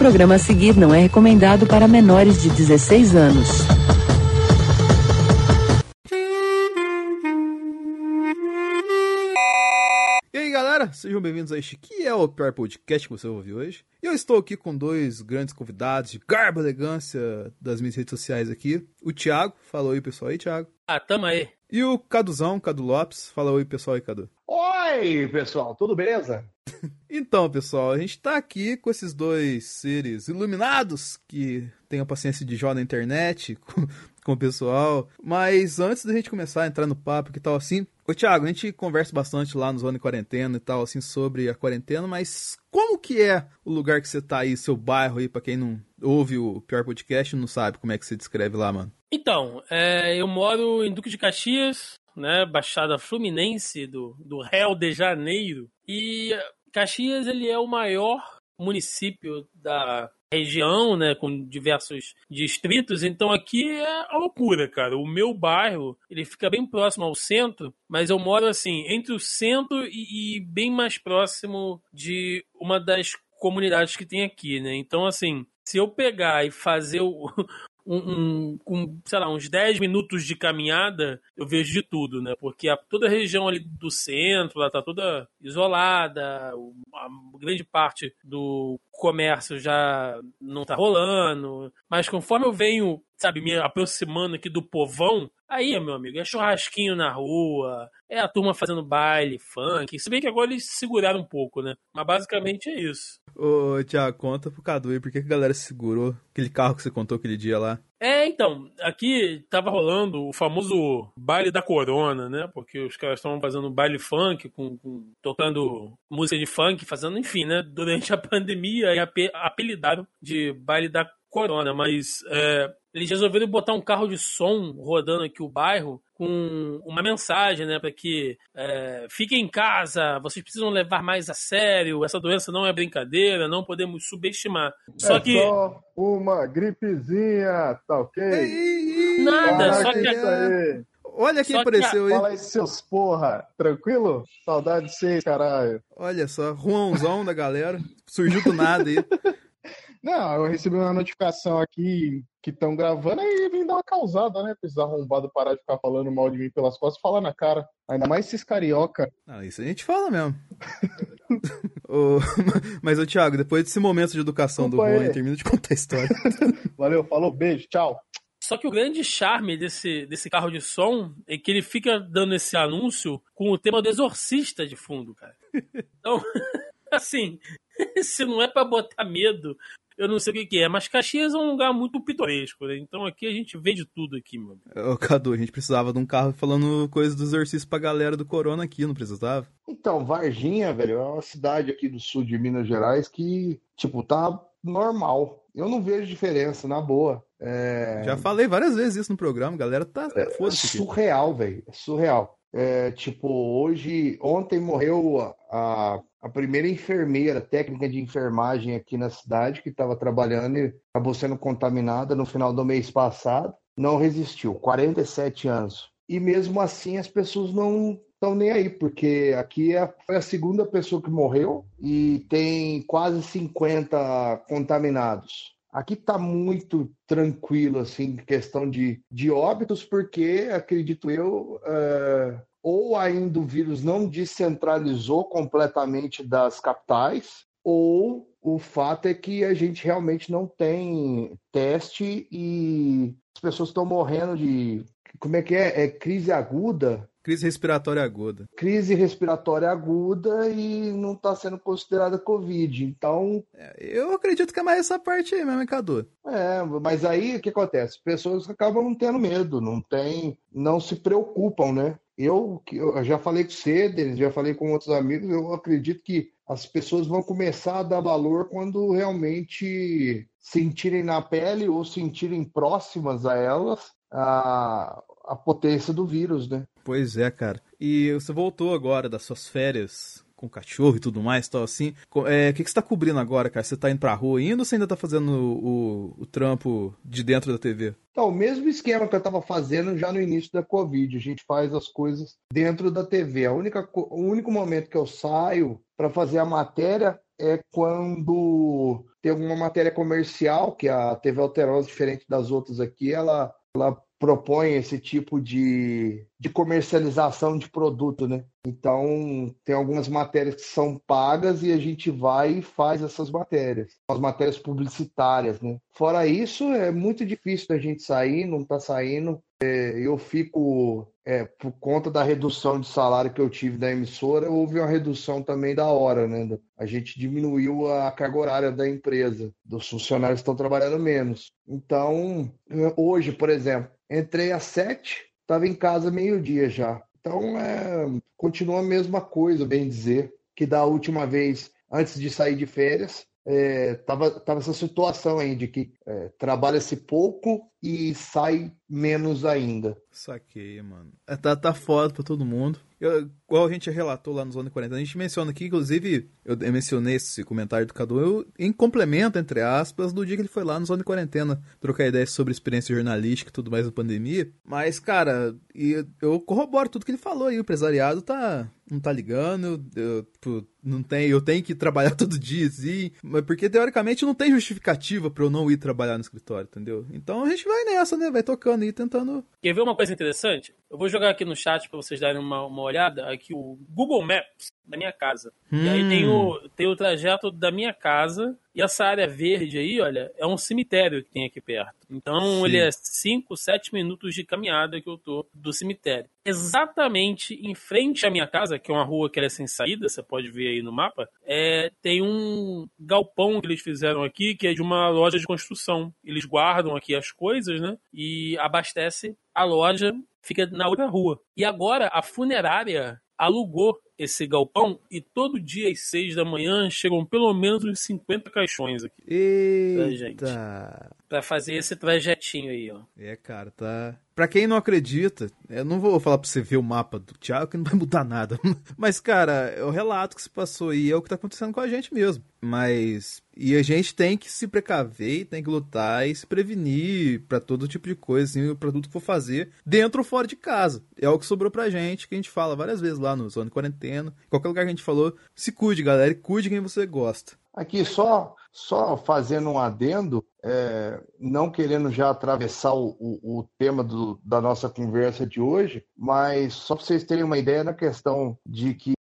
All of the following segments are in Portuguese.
programa a seguir não é recomendado para menores de 16 anos. E aí, galera, sejam bem-vindos a este que é o pior podcast que você vai ouvir hoje. E eu estou aqui com dois grandes convidados de garbo e elegância das minhas redes sociais aqui. O Thiago, fala oi pessoal aí, Thiago. Ah, tamo aí. E o Caduzão, Cadu Lopes, fala oi pessoal aí, Cadu. Oi, pessoal, tudo beleza? Então, pessoal, a gente tá aqui com esses dois seres iluminados que têm a paciência de jogar na internet com, com o pessoal. Mas antes da gente começar a entrar no papo que tal assim, ô Thiago, a gente conversa bastante lá no Zona Quarentena e tal, assim, sobre a quarentena, mas como que é o lugar que você tá aí, seu bairro aí, pra quem não ouve o pior podcast não sabe como é que você descreve lá, mano? Então, é, eu moro em Duque de Caxias, né, Baixada Fluminense do, do Rio de Janeiro. E Caxias ele é o maior município da região, né, com diversos distritos. Então aqui é a loucura, cara. O meu bairro ele fica bem próximo ao centro, mas eu moro assim entre o centro e, e bem mais próximo de uma das comunidades que tem aqui, né? Então assim, se eu pegar e fazer o, um, um, sei lá, uns 10 minutos de caminhada, eu vejo de tudo, né? Porque a, toda a região ali do centro, ela tá toda isolada, a grande parte do comércio já não tá rolando, mas conforme eu venho, sabe, me aproximando aqui do povão, aí, meu amigo, é churrasquinho na rua, é a turma fazendo baile, funk, se bem que agora eles seguraram um pouco, né? Mas basicamente é isso. Ô, Tiago, conta pro Cadu aí por que a galera segurou aquele carro que você contou aquele dia lá. É, então, aqui tava rolando o famoso baile da corona, né? Porque os caras estavam fazendo baile funk, com, com, tocando música de funk, fazendo, enfim, né? Durante a pandemia, e apelidaram de baile da corona, mas é, eles resolveram botar um carro de som rodando aqui o bairro com uma mensagem, né, para que é, fiquem em casa, vocês precisam levar mais a sério, essa doença não é brincadeira, não podemos subestimar. Só é que só uma gripezinha, tá ok? nada, Ah, só que que. Olha quem Só que apareceu aí. Fala aí, seus porra, tranquilo? Saudade de vocês, caralho. Olha só, Juanzão da galera. Surgiu do nada aí. Não, eu recebi uma notificação aqui que estão gravando e vim dar uma causada, né? Precisa arrombado parar de ficar falando mal de mim pelas costas e falar na cara. Ainda mais esses carioca. Ah, isso a gente fala mesmo. Ô, mas, ô Thiago, depois desse momento de educação Desculpa do. Rony, termina de contar a história. Valeu, falou, beijo, tchau. Só que o grande charme desse, desse carro de som é que ele fica dando esse anúncio com o tema do exorcista de fundo, cara. Então, assim, se não é pra botar medo, eu não sei o que, que é. Mas Caxias é um lugar muito pitoresco, né? Então aqui a gente vê de tudo aqui, meu amigo. Ô, Cadu, a gente precisava de um carro falando coisas do exercício pra galera do Corona aqui, não precisava? Então, Varginha, velho, é uma cidade aqui do sul de Minas Gerais que, tipo, tá normal. Eu não vejo diferença, na boa. É, Já falei várias vezes isso no programa, galera tá é foda-se aqui. surreal, velho. É surreal. É, tipo, hoje, ontem morreu a, a primeira enfermeira, técnica de enfermagem aqui na cidade, que estava trabalhando e acabou sendo contaminada no final do mês passado. Não resistiu, 47 anos. E mesmo assim as pessoas não estão nem aí, porque aqui é- foi a segunda pessoa que morreu e tem quase 50 contaminados. Aqui está muito tranquilo, assim, questão de, de óbitos, porque, acredito eu, é, ou ainda o vírus não descentralizou completamente das capitais, ou o fato é que a gente realmente não tem teste e as pessoas estão morrendo de. Como é que é? É crise aguda? Crise respiratória aguda. Crise respiratória aguda e não está sendo considerada Covid. Então, É, Eu acredito que é mais essa parte aí mesmo, Cadu? É, mas aí o que acontece? Pessoas acabam não tendo medo, não tem, não se preocupam, né? Eu, eu já falei com você, já falei com outros amigos, eu acredito que as pessoas vão começar a dar valor quando realmente sentirem na pele ou sentirem próximas a elas a, a potência do vírus, né? Pois é, cara. E você voltou agora das suas férias com cachorro e tudo mais, tal assim. É, O que, que você tá cobrindo agora, cara? Você tá indo pra rua ainda ou você ainda tá fazendo o, o- o trampo de dentro da TV? Então, o mesmo esquema que eu estava fazendo já no início da Covid, a gente faz as coisas dentro da TV. A única, o único momento que eu saio para fazer a matéria é quando tem alguma matéria comercial, que a TV Alterosa, diferente das outras aqui, ela, ela propõe esse tipo de, de comercialização de produto, né? Então, tem algumas matérias que são pagas e a gente vai e faz essas matérias, as matérias publicitárias, né? Fora isso, é muito difícil da gente sair, não tá saindo. É, eu fico, é, por conta da redução de salário que eu tive da emissora, houve uma redução também da hora, né? A gente diminuiu a carga horária da empresa, dos funcionários estão trabalhando menos. Então, hoje, por exemplo, Entrei às sete, estava em casa meio-dia já. Então, é, continua a mesma coisa, bem dizer, que da última vez, antes de sair de férias, é, tava, tava essa situação aí de que é, trabalha-se pouco e sai menos ainda. Saquei, mano. É, tá, tá foda pra todo mundo. Eu, igual a gente relatou lá no Zona 40, a gente menciona aqui, inclusive, eu mencionei esse comentário do Cadu, eu, em complemento, entre aspas, do dia que ele foi lá no Zona Quarentena trocar ideias sobre experiência jornalística e tudo mais da pandemia. Mas, cara, e eu corroboro tudo que ele falou aí, o empresariado tá, não tá ligando, eu, tipo, não tem, eu tenho que trabalhar todo dia, assim, porque teoricamente não tem justificativa para eu não ir trabalhar no escritório, entendeu? Então a gente vai nessa, né? Vai tocando aí, tentando. Quer ver uma coisa interessante? Eu vou jogar aqui no chat para vocês darem uma, uma olhada. Aqui o Google Maps da minha casa. Hum. E aí tem o, hum. tem o trajeto da minha casa. E essa área verde aí, olha, é um cemitério que tem aqui perto. Então Sim. ele é 5, 7 minutos de caminhada que eu tô do cemitério. Exatamente em frente à minha casa, que é uma rua que é sem saída, você pode ver aí no mapa, é, tem um galpão que eles fizeram aqui, que é de uma loja de construção. Eles guardam aqui as coisas, né? E abastece a loja fica na outra rua. E agora a funerária alugou esse galpão e todo dia às seis da manhã chegam pelo menos uns 50 caixões aqui. Eita. Pra gente. Pra fazer esse trajetinho aí, ó. É, cara, tá. Pra quem não acredita, eu não vou falar pra você ver o mapa do Thiago, que não vai mudar nada. Mas, cara, é o relato que se passou aí, é o que tá acontecendo com a gente mesmo. Mas. E a gente tem que se precaver, tem que lutar e se prevenir para todo tipo de coisa, assim, o produto que for fazer, dentro ou fora de casa. É o que sobrou pra gente, que a gente fala várias vezes lá no Zona Quarentena. Qualquer lugar que a gente falou, se cuide, galera, e cuide quem você gosta. Aqui só só fazendo um adendo, é, não querendo já atravessar o, o, o tema do, da nossa conversa de hoje, mas só para vocês terem uma ideia na questão de que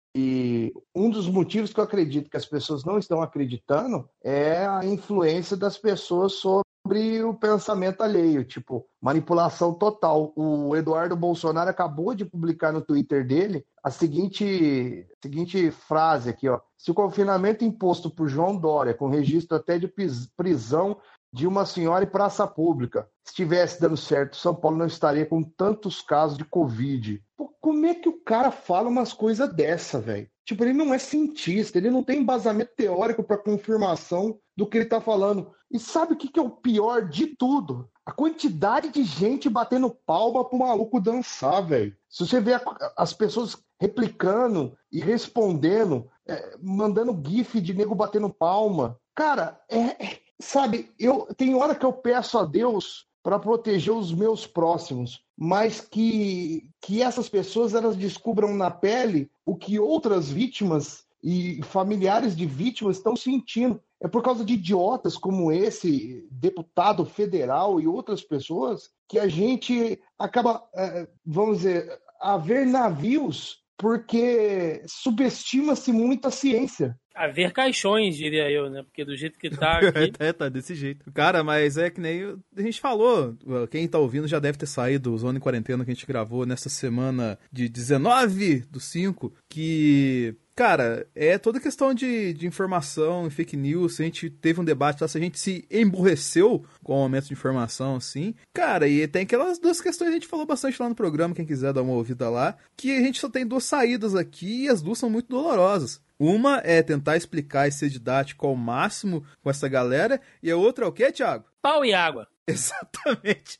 um dos motivos que eu acredito que as pessoas não estão acreditando é a influência das pessoas sobre sobre o pensamento alheio, tipo, manipulação total. O Eduardo Bolsonaro acabou de publicar no Twitter dele a seguinte, seguinte frase aqui, ó. Se o confinamento imposto por João Dória, com registro até de prisão de uma senhora em praça pública, estivesse dando certo, São Paulo não estaria com tantos casos de Covid. Pô, como é que o cara fala umas coisas dessa, velho? Tipo, ele não é cientista, ele não tem embasamento teórico para confirmação do que ele está falando. E sabe o que, que é o pior de tudo? A quantidade de gente batendo palma pro maluco dançar, velho. Se você vê as pessoas replicando e respondendo, é, mandando gif de nego batendo palma. Cara, é, é, sabe, eu tem hora que eu peço a Deus para proteger os meus próximos, mas que, que essas pessoas elas descubram na pele o que outras vítimas e familiares de vítimas estão sentindo. É por causa de idiotas como esse deputado federal e outras pessoas que a gente acaba, é, vamos dizer, a ver navios porque subestima-se muito a ciência. A ver caixões, diria eu, né? Porque do jeito que tá aqui... é, tá desse jeito. Cara, mas é que nem a gente falou, quem tá ouvindo já deve ter saído do Zona em Quarentena que a gente gravou nessa semana de 19 do 5, que Cara, é toda questão de, de informação e fake news. A gente teve um debate lá, se a gente se emburreceu com o aumento de informação, assim. Cara, e tem aquelas duas questões que a gente falou bastante lá no programa, quem quiser dar uma ouvida lá, que a gente só tem duas saídas aqui e as duas são muito dolorosas. Uma é tentar explicar e ser didático ao máximo com essa galera, e a outra é o quê, Thiago? Pau e água. Exatamente.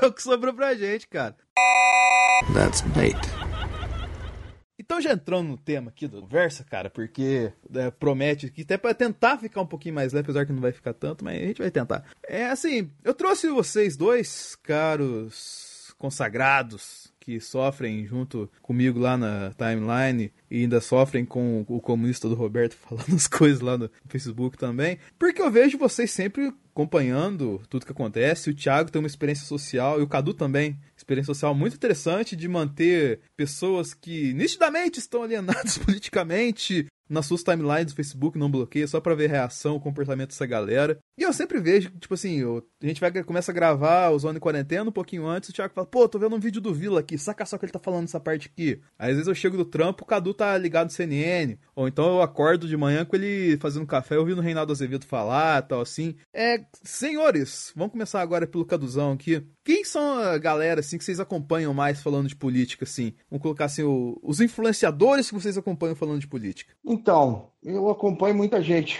É o que sobrou pra gente, cara. That's bait. Então já entrando no tema aqui da conversa, cara, porque é, promete aqui, até para tentar ficar um pouquinho mais leve, apesar que não vai ficar tanto, mas a gente vai tentar. É assim, eu trouxe vocês dois, caros consagrados, que sofrem junto comigo lá na timeline e ainda sofrem com o comunista do Roberto falando as coisas lá no Facebook também, porque eu vejo vocês sempre acompanhando tudo que acontece. O Thiago tem uma experiência social e o Cadu também, experiência social muito interessante de manter pessoas que nitidamente estão alienadas politicamente nas suas timelines do Facebook, não bloqueia, só pra ver reação, o comportamento dessa galera. E eu sempre vejo, tipo assim, eu, a gente vai começa a gravar o Zona Quarentena um pouquinho antes, o Thiago fala, pô, tô vendo um vídeo do Vila aqui, saca só que ele tá falando essa parte aqui. Aí às vezes eu chego do trampo, o Cadu tá ligado no CNN, ou então eu acordo de manhã com ele fazendo café, ouvindo o Reinaldo Azevedo falar, tal assim. É, senhores, vamos começar agora pelo Caduzão aqui. Quem são a galera, assim, que vocês acompanham mais falando de política, assim? Vamos colocar, assim, o, os influenciadores que vocês acompanham falando de política. Então, eu acompanho muita gente.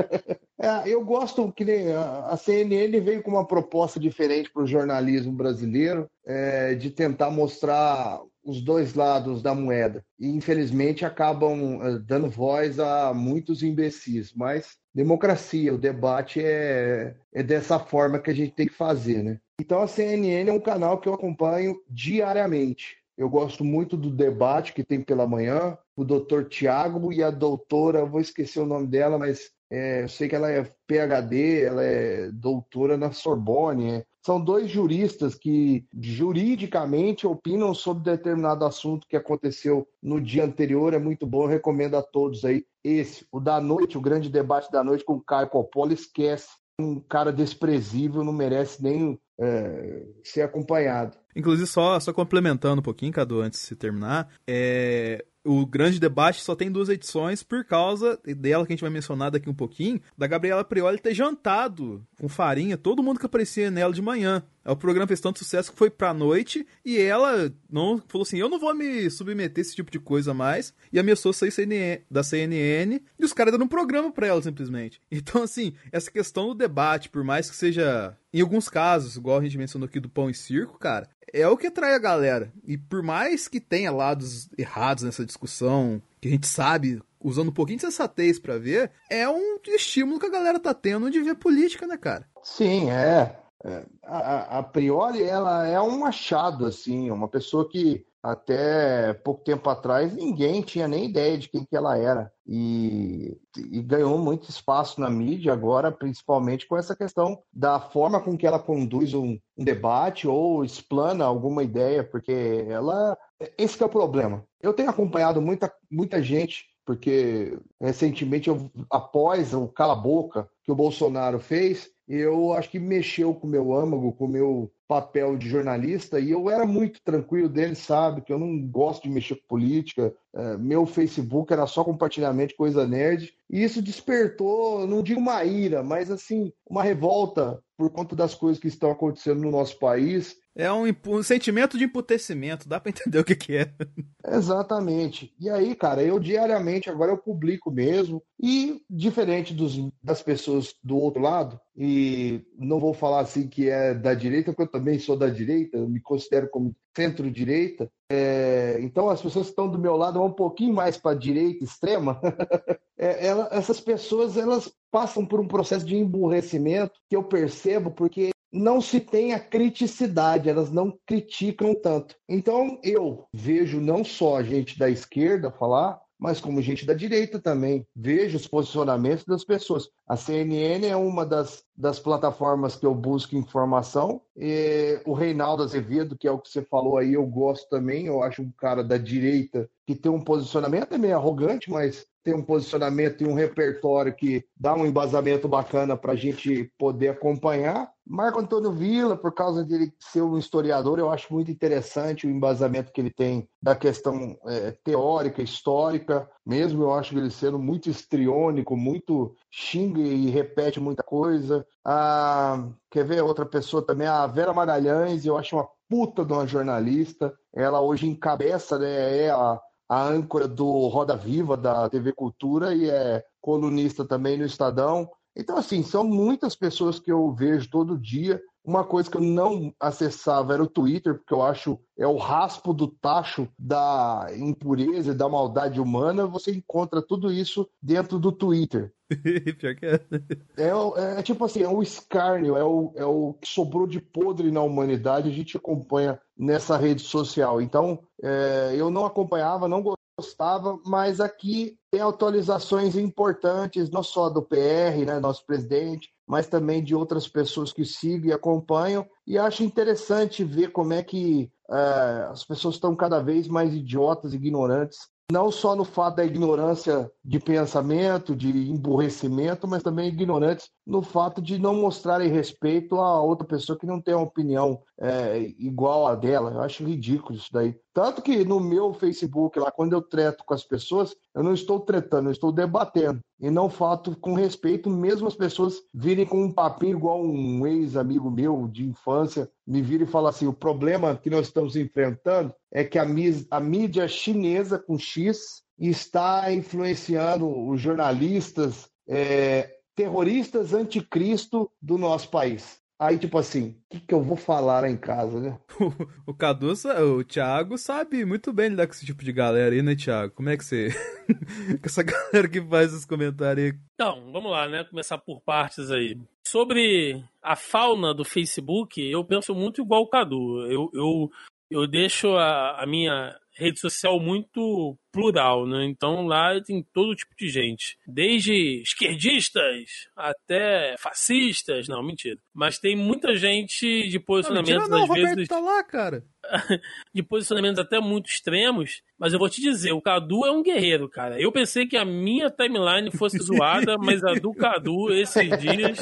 é, eu gosto que nem a CNN veio com uma proposta diferente para o jornalismo brasileiro, é, de tentar mostrar os dois lados da moeda. E, infelizmente, acabam é, dando voz a muitos imbecis. Mas democracia, o debate é, é dessa forma que a gente tem que fazer, né? Então, a CNN é um canal que eu acompanho diariamente. Eu gosto muito do debate que tem pela manhã, o doutor Tiago e a doutora, vou esquecer o nome dela, mas é, eu sei que ela é PhD, ela é doutora na Sorbonne. É. São dois juristas que juridicamente opinam sobre determinado assunto que aconteceu no dia anterior. É muito bom, eu recomendo a todos aí. Esse, o da noite, o grande debate da noite com o Caio Coppola, esquece. Um cara desprezível, não merece nem é, ser acompanhado. Inclusive, só, só complementando um pouquinho, Cadu, antes de terminar, é, o grande debate só tem duas edições por causa dela, que a gente vai mencionar daqui um pouquinho, da Gabriela Prioli ter jantado com farinha todo mundo que aparecia nela de manhã. O programa fez tanto sucesso que foi pra noite e ela não falou assim: eu não vou me submeter a esse tipo de coisa mais. E ameaçou sair da CNN e os caras deram um programa pra ela simplesmente. Então, assim, essa questão do debate, por mais que seja, em alguns casos, igual a gente mencionou aqui do pão e circo, cara, é o que atrai a galera. E por mais que tenha lados errados nessa discussão, que a gente sabe, usando um pouquinho de sensatez para ver, é um estímulo que a galera tá tendo de ver política, né, cara? Sim, é. é a, a priori, ela é um achado, assim, uma pessoa que até pouco tempo atrás ninguém tinha nem ideia de quem que ela era e, e, ganhou muito espaço na mídia agora, principalmente com essa questão da forma com que ela conduz um, um debate ou explana alguma ideia, porque ela esse é o problema. Eu tenho acompanhado muita, muita gente porque recentemente, eu, após o cala-boca que o Bolsonaro fez, eu acho que mexeu com o meu âmago, com o meu papel de jornalista, e eu era muito tranquilo dele, sabe, que eu não gosto de mexer com política, é, meu Facebook era só compartilhamento de coisa nerd, e isso despertou, não digo uma ira, mas assim, uma revolta por conta das coisas que estão acontecendo no nosso país. É um, um sentimento de emputecimento, dá para entender o que, que é. Exatamente. E aí, cara, eu diariamente agora eu publico mesmo, e diferente dos, das pessoas do outro lado, e não vou falar assim que é da direita, porque eu também sou da direita, eu me considero como centro-direita, é, então as pessoas que estão do meu lado vão um pouquinho mais para a direita extrema, é, ela, essas pessoas elas passam por um processo de emburrecimento que eu percebo porque não se tem a criticidade, elas não criticam tanto. Então eu vejo não só a gente da esquerda falar, mas como gente da direita também. Vejo os posicionamentos das pessoas. A CNN é uma das, das plataformas que eu busco informação. E o Reinaldo Azevedo, que é o que você falou aí, eu gosto também. Eu acho um cara da direita que tem um posicionamento é meio arrogante, mas tem um posicionamento e um repertório que dá um embasamento bacana para a gente poder acompanhar. Marco Antônio Villa, por causa de ele ser um historiador, eu acho muito interessante o embasamento que ele tem da questão é, teórica, histórica, mesmo eu acho ele sendo muito estriônico, muito xinga e repete muita coisa. Ah, quer ver outra pessoa também? A Vera Magalhães, eu acho uma puta de uma jornalista. Ela hoje encabeça, né, é a a âncora do Roda Viva da TV Cultura e é colunista também no Estadão. Então, assim, são muitas pessoas que eu vejo todo dia, Uma coisa que eu não acessava era o Twitter, porque eu acho é o raspo do tacho da impureza e da maldade humana. Você encontra tudo isso dentro do Twitter. Pior que é. É, é, tipo assim, é um escárnio, é o, é o que sobrou de podre na humanidade, a gente acompanha nessa rede social. Então, é, eu não acompanhava, não gostava, mas aqui tem atualizações importantes, não só do PR, né, nosso presidente, mas também de outras pessoas que sigam e acompanham. E acho interessante ver como é que é, as pessoas estão cada vez mais idiotas e ignorantes não só no fato da ignorância de pensamento, de emburrecimento, mas também ignorantes no fato de não mostrarem respeito a outra pessoa que não tem uma opinião é, igual a dela. Eu acho ridículo isso daí. Tanto que no meu Facebook, lá, quando eu treto com as pessoas, eu não estou tretando, eu estou debatendo. E não fato com respeito, mesmo as pessoas virem com um papinho igual um ex-amigo meu de infância, me vira e fala assim: o problema que nós estamos enfrentando é que a, a mídia chinesa, com X, está influenciando os jornalistas é, terroristas anticristo do nosso país. Aí, tipo assim, o que, que eu vou falar lá em casa, né? o, o Cadu, o Thiago sabe muito bem lidar com esse tipo de galera aí, né, Thiago? Como é que você. com essa galera que faz os comentários aí. Então, vamos lá, né? Começar por partes aí. Sobre a fauna do Facebook, eu penso muito igual o Cadu. Eu, eu, eu deixo a, a minha rede social muito plural, né? Então lá tem todo tipo de gente, desde esquerdistas até fascistas, não, mentira. Mas tem muita gente de posicionamentos não, mentira, não, às vezes tá lá, cara. de posicionamentos até muito extremos, mas eu vou te dizer, o Cadu é um guerreiro, cara. Eu pensei que a minha timeline fosse zoada, mas a do Cadu esses dias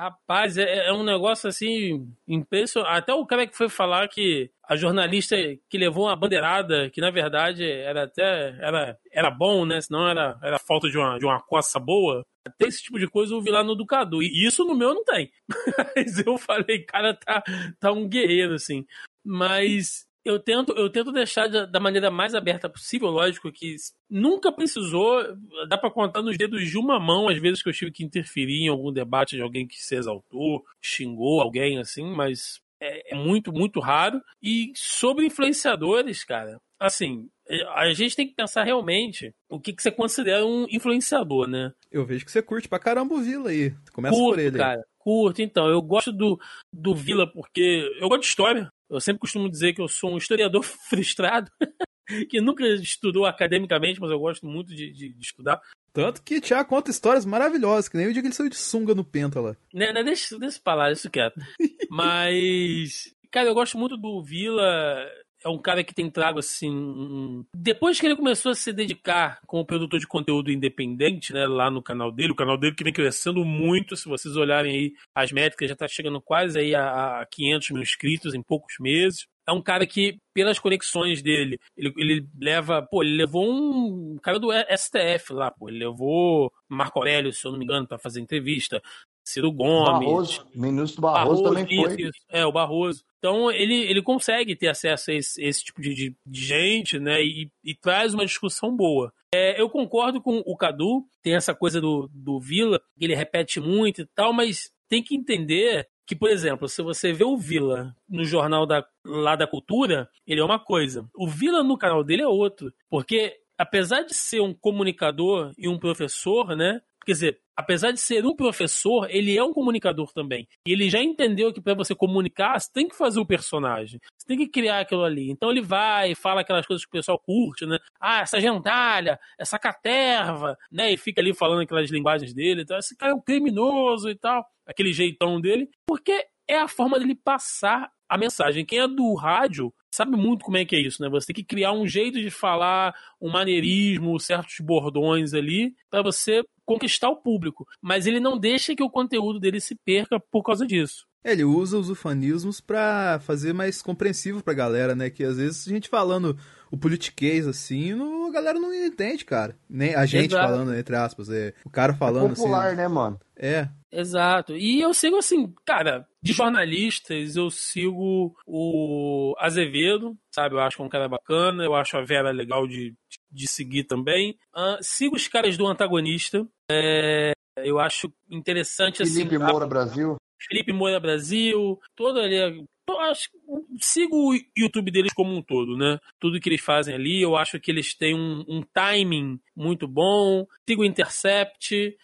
Rapaz, é, é, um negócio assim impressionante. Até o cara que foi falar que a jornalista que levou uma bandeirada, que na verdade era até era, era bom, né? Senão era, era falta de uma, de uma coça boa. Até esse tipo de coisa eu vi lá no Ducadu. E isso no meu não tem. Mas eu falei, cara, tá, tá um guerreiro, assim. Mas eu tento, eu tento deixar da maneira mais aberta possível, lógico que nunca precisou, dá para contar nos dedos de uma mão as vezes que eu tive que interferir em algum debate de alguém que se exaltou, xingou alguém assim, mas é, é muito, muito raro. E sobre influenciadores, cara, assim, a gente tem que pensar realmente o que, que você considera um influenciador, né? Eu vejo que você curte pra caramba o Vila aí. Começa curto, por ele. Cara, curto, então. Eu gosto do, do Vila porque eu gosto de história. Eu sempre costumo dizer que eu sou um historiador frustrado, que nunca estudou academicamente, mas eu gosto muito de, de, de estudar. Tanto que Tiago conta histórias maravilhosas, que nem o dia que ele saiu de sunga no Penta lá. Né, né, deixa, deixa pra lá, isso quieto. mas, cara, eu gosto muito do Vila é um cara que tem trago assim. Um... Depois que ele começou a se dedicar como produtor de conteúdo independente, né, lá no canal dele, o canal dele que vem crescendo muito. Se vocês olharem aí as métricas, já está chegando quase aí a, a 500 mil inscritos em poucos meses. É um cara que, pelas conexões dele, ele, ele leva. Pô, ele levou um cara do STF lá, pô. Ele levou Marco Aurélio, se eu não me engano, para fazer entrevista. Ciro Gomes. Barroso, ministro Barroso, Barroso também foi. Isso, é, o Barroso. Então ele, ele consegue ter acesso a esse, esse tipo de, de, de, gente, né? E, e, traz uma discussão boa. É, eu concordo com o Cadu, tem essa coisa do, do Vila, que ele repete muito e tal, mas tem que entender que, por exemplo, se você vê o Vila no jornal da, lá da cultura, ele é uma coisa. O Vila no canal dele é outro. Porque apesar de ser um comunicador e um professor, né? Quer dizer, apesar de ser um professor, ele é um comunicador também. E ele já entendeu que para você comunicar, você tem que fazer o personagem. Você tem que criar aquilo ali. Então ele vai fala aquelas coisas que o pessoal curte, né? Ah, essa gentalha, essa caterva, né? E fica ali falando aquelas linguagens dele. Então, esse cara é um criminoso e tal. Aquele jeitão dele. Porque é a forma dele passar a mensagem. Quem é do rádio sabe muito como é que é isso, né? Você tem que criar um jeito de falar, um maneirismo, certos bordões ali, para você conquistar o público. Mas ele não deixa que o conteúdo dele se perca por causa disso. É, ele usa os ufanismos para fazer mais compreensível pra galera, né? Que às vezes a gente falando o politiquês assim, no, a galera não entende, cara. Nem a gente Exato. falando, entre aspas. É, o cara falando é popular, assim. né, mano? É. Exato. E eu sigo assim, cara, de jornalistas, eu sigo o Azevedo, sabe? Eu acho que é um cara bacana, eu acho a Vera legal de, de seguir também. Uh, sigo os caras do antagonista. É, eu acho interessante Felipe assim. Felipe Moura Brasil. Felipe Moura Brasil, todo ali. Acho, sigo o YouTube deles como um todo, né? Tudo que eles fazem ali, eu acho que eles têm um, um timing muito bom. Sigo o Intercept.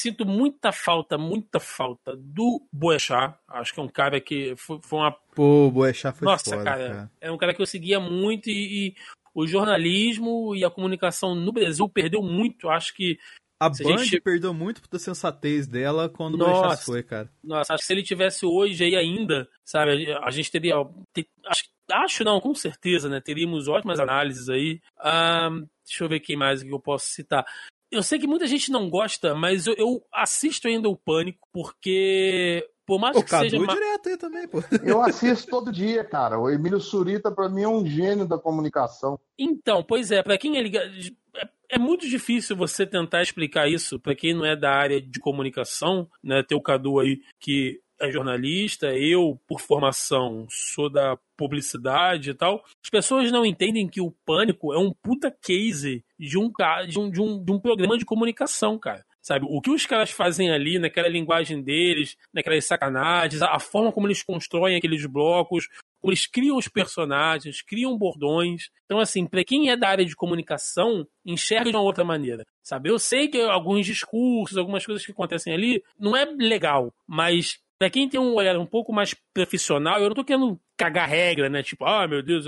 Sinto muita falta, muita falta do Boechat. Acho que é um cara que foi, foi uma. Pô, o Boechat foi Nossa, foda, cara, cara. É um cara que eu seguia muito e, e o jornalismo e a comunicação no Brasil perdeu muito. Acho que A Band gente- perdeu muito da sensatez dela quando o. Boechat foi, cara. Nossa, acho que se ele tivesse hoje aí ainda, sabe, a gente teria. te- acho, acho não, com certeza, né? Teríamos ótimas análises aí. Ah, deixa eu ver quem mais que eu posso citar. Eu sei que muita gente não gosta, mas eu, eu assisto ainda o Pânico, porque. Por mais O que Cadu seja. ma- direto aí também, pô. Eu assisto todo dia, cara. O Emílio Surita, pra mim, é um gênio da comunicação. Então, pois é, para quem é ligado. É, é muito difícil você tentar explicar isso para quem não é da área de comunicação, né? Ter o Cadu aí que é jornalista, eu, por formação, sou da publicidade e tal. As pessoas não entendem que o Pânico é um puta case de um, de um, de um, de um programa de comunicação, cara. Sabe, o que os caras fazem ali, naquela linguagem deles, naquelas sacanagens, a forma como eles constroem aqueles blocos, como eles criam os personagens, criam bordões. Então, assim, pra quem é da área de comunicação, enxerga de uma outra maneira. Sabe, eu sei que alguns discursos, algumas coisas que acontecem ali, não é legal, mas Pra quem tem um olhar um pouco mais profissional, eu não tô querendo cagar regra, né? Tipo, ah, meu Deus,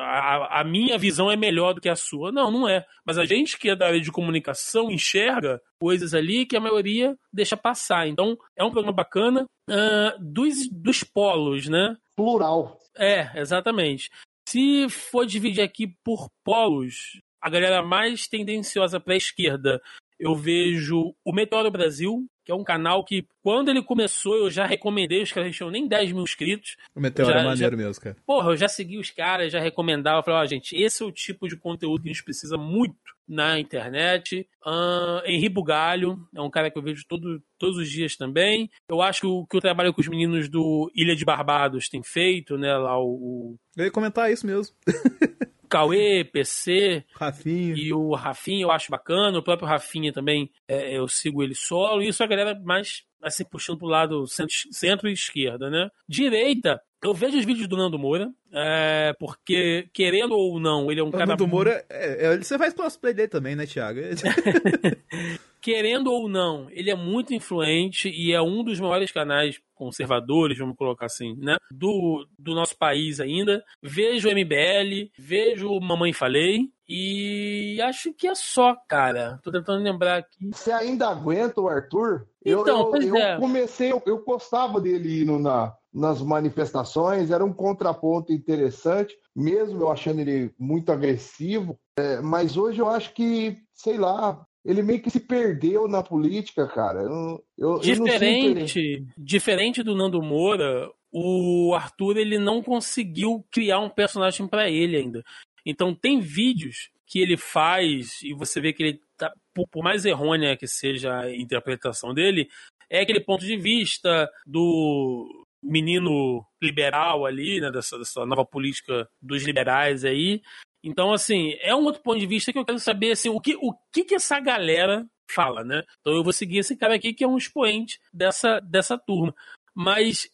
a, a minha visão é melhor do que a sua. Não, não é. Mas a gente que é da área de comunicação enxerga coisas ali que a maioria deixa passar. Então, é um programa bacana. Ah, dos, dos polos, né? Plural. É, exatamente. Se for dividir aqui por polos, a galera mais tendenciosa para a esquerda, eu vejo o Meteoro Brasil, que é um canal que, quando ele começou, eu já recomendei, os caras não tinham nem 10 mil inscritos. O Meteoro Já- é maneiro mesmo, cara. Porra, eu já segui os caras, já recomendava, falava, ó, gente, esse é o tipo de conteúdo que a gente precisa muito na internet. Ahn, Henri Bugalho é um cara que eu vejo todo, todos os dias também. Eu acho que o, que o trabalho que os meninos do Ilha de Barbados têm feito, né, lá o, Eu ia comentar isso mesmo. Cauê, PC Rafinha. e o Rafinha eu acho bacana, o próprio Rafinha também é, eu sigo ele solo, isso a galera mais assim puxando pro lado centro, e esquerda, né? Direita, eu vejo os vídeos do Nando Moura, é, porque querendo ou não, ele é um O cara Nando Moura, é, é, você faz cosplay dele também, né, Thiago? querendo ou não, ele é muito influente e é um dos maiores canais conservadores, vamos colocar assim, né? Do, do nosso país ainda. Vejo o MBL, vejo o Mamãe Falei e acho que é só, cara. Tô tentando lembrar aqui. Você ainda aguenta o Arthur? Eu- Então, eu, pois eu é. comecei, eu, eu gostava dele indo na, nas manifestações, era um contraponto interessante, mesmo eu achando ele muito agressivo. É, mas hoje eu acho que, sei lá, ele meio que se perdeu na política, cara. Eu, eu, eu sinto ele- Diferente, diferente do Nando Moura, o Arthur ele não conseguiu criar um personagem pra ele ainda. Então tem vídeos que ele faz e você vê que ele tá, por, por mais errônea que seja a interpretação dele, é aquele ponto de vista do menino liberal ali, né, dessa, dessa nova política dos liberais aí. Então, assim, é um outro ponto de vista que eu quero saber, assim, o que, o que, que essa galera fala, né? Então eu vou seguir esse cara aqui que é um expoente dessa, dessa turma. Mas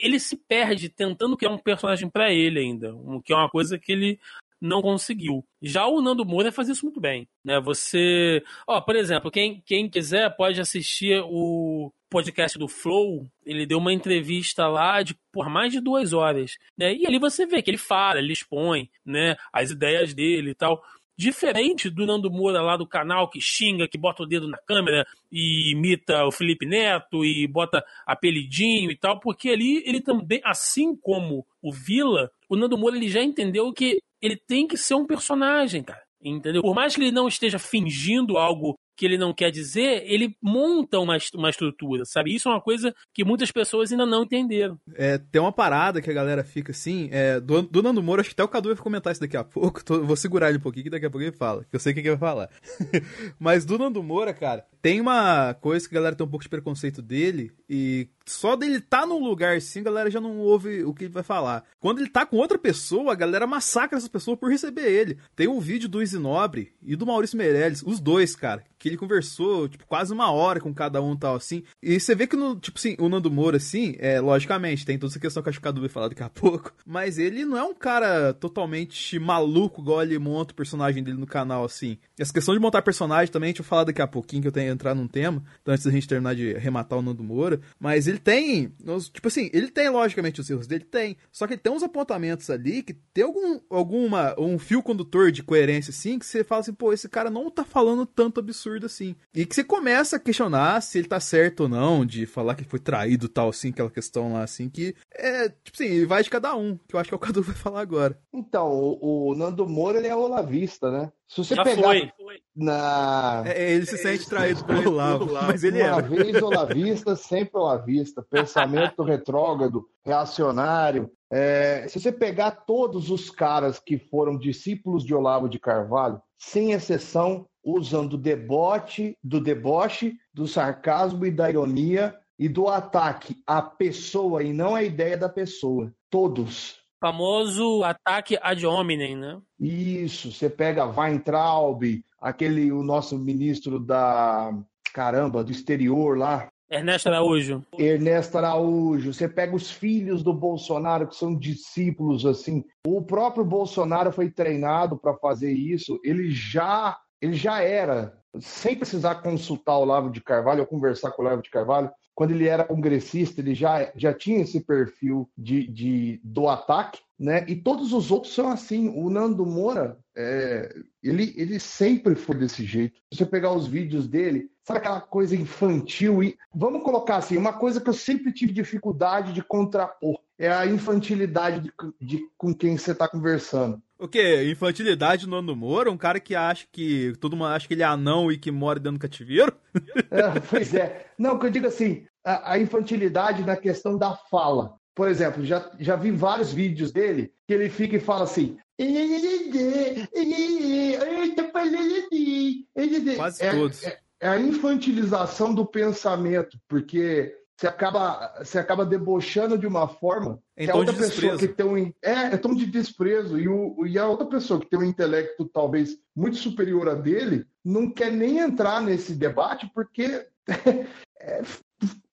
ele se perde tentando criar um personagem pra ele ainda, que é uma coisa que ele não conseguiu. Já o Nando Moura faz isso muito bem, né? Você, ó, por exemplo, quem, quem quiser pode assistir o podcast do Flow, ele deu uma entrevista lá de por mais de duas horas, né? E ali você vê que ele fala, ele expõe, né, as ideias dele e tal. Diferente do Nando Moura lá do canal que xinga, que bota o dedo na câmera e imita o Felipe Neto e bota apelidinho e tal, porque ali ele também, assim como o Vila, o Nando Moura ele já entendeu que ele tem que ser um personagem, cara. Entendeu? Por mais que ele não esteja fingindo algo que ele não quer dizer, ele monta uma, uma estrutura, sabe? Isso é uma coisa que muitas pessoas ainda não entenderam. É, tem uma parada que a galera fica assim, é, do, do Nando Moura, acho que até o Cadu vai comentar isso daqui a pouco, tô- vou segurar ele um pouquinho que daqui a pouco ele fala, que eu sei o que, que ele vai falar. Mas do Nando Moura, cara, tem uma coisa que a galera tem um pouco de preconceito dele, e só dele tá num lugar assim, a galera já não ouve o que ele vai falar. Quando ele tá com outra pessoa, a galera massacra essa pessoa por receber ele. Tem um vídeo do Isinobre e do Maurício Meirelles, os dois, cara, que ele conversou, tipo, quase uma hora com cada um e tal, assim. E você vê que, no, tipo assim, o Nando Moura, assim, é, logicamente, tem toda essa questão que acho que a Cadu vai falar daqui a pouco, mas ele não é um cara totalmente maluco, igual ele monta o personagem dele no canal, assim. Essa questão de montar personagem também, a gente vai falar daqui a pouquinho, que eu tenho que entrar num tema, então antes da gente terminar de rematar o Nando Moura, mas ele tem, tipo assim, ele tem, logicamente, os erros dele, tem, só que ele tem uns apontamentos ali que tem algum, alguma, um fio condutor de coerência, assim, que você fala assim, pô, esse cara não tá falando tanto absurdo assim. E que você começa a questionar se ele tá certo ou não, de falar que foi traído tal, assim, aquela questão lá, assim, que é, tipo assim, vai de cada um, que eu acho que é o Cadu vai falar agora. Então, o, o Nando Moura, ele é olavista, né? Se você Já pegar foi. na é, ele se sente traído pelo Olavo, mas ele Uma é. vez olavista, sempre olavista, pensamento retrógrado, reacionário. É, se você pegar todos os caras que foram discípulos de Olavo de Carvalho, sem exceção, usam do deboche, do deboche, do sarcasmo e da ironia e do ataque à pessoa e não à ideia da pessoa. Todos. Famoso ataque ad hominem, né? Isso, você pega Weintraub, aquele o nosso ministro da caramba, do exterior lá, Ernesto Araújo. Ernesto Araújo. Você pega os filhos do Bolsonaro, que são discípulos, assim. O próprio Bolsonaro foi treinado para fazer isso. Ele já, ele já era, sem precisar consultar o Lavo de Carvalho ou conversar com o Lavo de Carvalho, quando ele era congressista, ele já, já tinha esse perfil de, de, do ataque, né? E todos os outros são assim. O Nando Moura, é, ele, ele sempre foi desse jeito. Se você pegar os vídeos dele, sabe aquela coisa infantil? E vamos colocar assim, uma coisa que eu sempre tive dificuldade de contrapor é a infantilidade de, de com quem você está conversando. O quê? Infantilidade no Nando Moura? Um cara que acha que todo mundo acha que ele é anão e que mora dentro do cativeiro? É, pois é. Não, que eu digo assim, a, a infantilidade na questão da fala. Por exemplo, já, já vi vários vídeos dele que ele fica e fala assim. Quase é, todos. É, é a infantilização do pensamento, porque você acaba, você acaba debochando de uma forma em que a outra de pessoa que tem um é, é tom de desprezo. E, o, e a outra pessoa que tem um intelecto talvez muito superior a dele não quer nem entrar nesse debate porque é,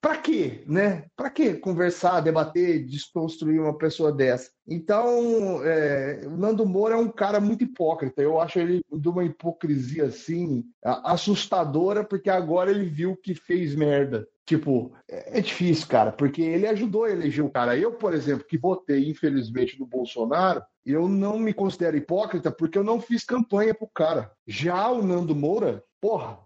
para quê, né? Para que conversar, debater, desconstruir uma pessoa dessa? Então, é, o Nando Moura é um cara muito hipócrita. Eu acho ele de uma hipocrisia assim assustadora, porque agora ele viu que fez merda. Tipo, é, é difícil, cara, porque ele ajudou a eleger o cara. Eu, por exemplo, que votei, infelizmente, no Bolsonaro, eu não me considero hipócrita porque eu não fiz campanha pro cara. Já o Nando Moura, porra,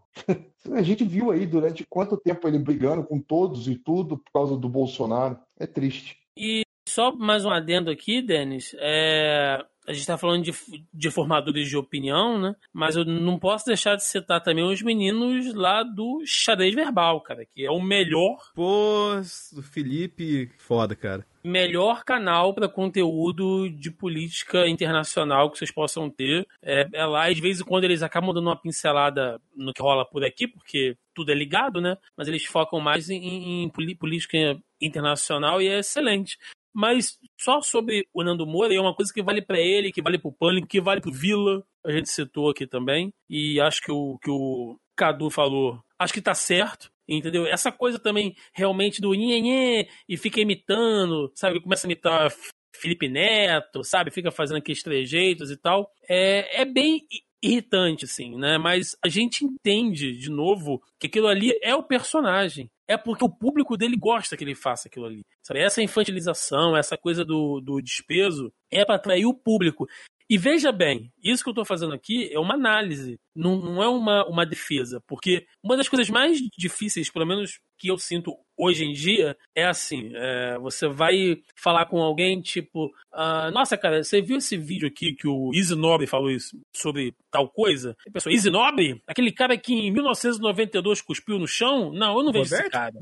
a gente viu aí durante quanto tempo ele brigando com todos e tudo por causa do Bolsonaro. É triste. E só mais um adendo aqui, Denis. É... A gente está falando de, de formadores de opinião, né? Mas eu não posso deixar de citar também os meninos lá do xadrez verbal, cara, que é o melhor. Pô, o Felipe, foda, cara melhor canal para conteúdo de política internacional que vocês possam ter. É, é, lá, e de vez em quando eles acabam dando uma pincelada no que rola por aqui, porque tudo é ligado, né? Mas eles focam mais em, em política internacional e é excelente. Mas só sobre o Nando Moura, é uma coisa que vale para ele, que vale pro Pânico, que vale pro Vila, a gente citou aqui também. E acho que o que o Cadu falou, acho que tá certo. Entendeu? Essa coisa também realmente do nhenhê e fica imitando, sabe? Começa a imitar Felipe Neto, sabe? Fica fazendo aqueles trejeitos e tal. É, é bem irritante, assim, né? Mas a gente entende, de novo, que aquilo ali é o personagem. É porque o público dele gosta que ele faça aquilo ali. Sabe? Essa infantilização, essa coisa do, do desprezo é para atrair o público. E veja bem, isso que eu estou fazendo aqui é uma análise, não, não é uma, uma defesa, porque uma das coisas mais difíceis, pelo menos que eu sinto hoje em dia, é assim: é, você vai falar com alguém tipo, ah, nossa, cara, você viu esse vídeo aqui que o Easy Nobre falou isso sobre tal coisa? A pessoa, Easy Nobre? Aquele cara que em 1992 cuspiu no chão? Não, eu não vejo Roberto? esse cara.